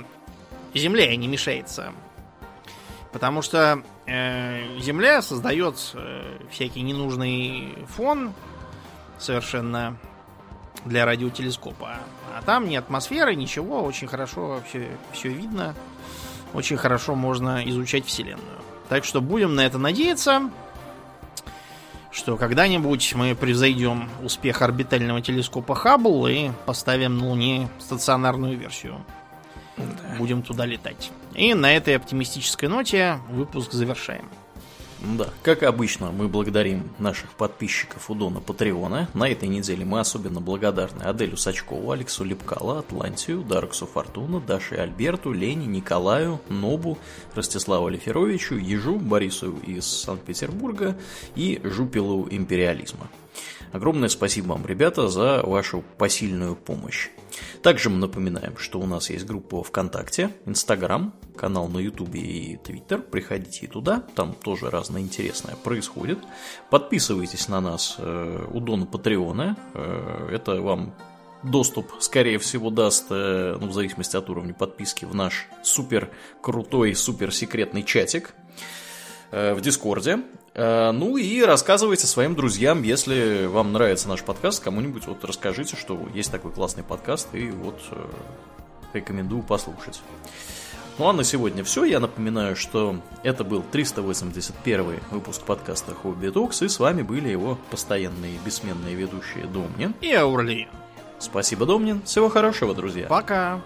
Земля не мешается. Потому что Земля создает э, всякий ненужный фон совершенно для радиотелескопа. А там ни атмосферы, ничего, очень хорошо все, все видно. Очень хорошо можно изучать Вселенную. Так что будем на это надеяться, что когда-нибудь мы превзойдем успех орбитального телескопа Хаббл и поставим на Луне стационарную версию. Да. Будем туда летать. И на этой оптимистической ноте выпуск завершаем. Да, как обычно, мы благодарим наших подписчиков у Дона Патреона. На этой неделе мы особенно благодарны Аделю Сачкову, Алексу Лепкала, Атлантию, Дарксу Фортуна, Даше Альберту, Лене, Николаю, Нобу, Ростиславу Алиферовичу, Ежу, Борису из Санкт-Петербурга и Жупилу Империализма. Огромное спасибо вам, ребята, за вашу посильную помощь. Также мы напоминаем, что у нас есть группа ВКонтакте, Инстаграм, канал на Ютубе и Твиттер. Приходите туда, там тоже разное интересное происходит. Подписывайтесь на нас э, у Дона Патреона. Э, это вам доступ, скорее всего, даст, э, ну, в зависимости от уровня подписки, в наш супер крутой, супер секретный чатик в Discord е. Ну и рассказывайте своим друзьям, если вам нравится наш подкаст, кому-нибудь вот расскажите, что есть такой классный подкаст, и вот рекомендую послушать. Ну а на сегодня все. Я напоминаю, что это был 381 выпуск подкаста Hobby Talks, и с вами были его постоянные бессменные ведущие Домнин и Ауралиен. Спасибо, Домнин. Всего хорошего, друзья. Пока.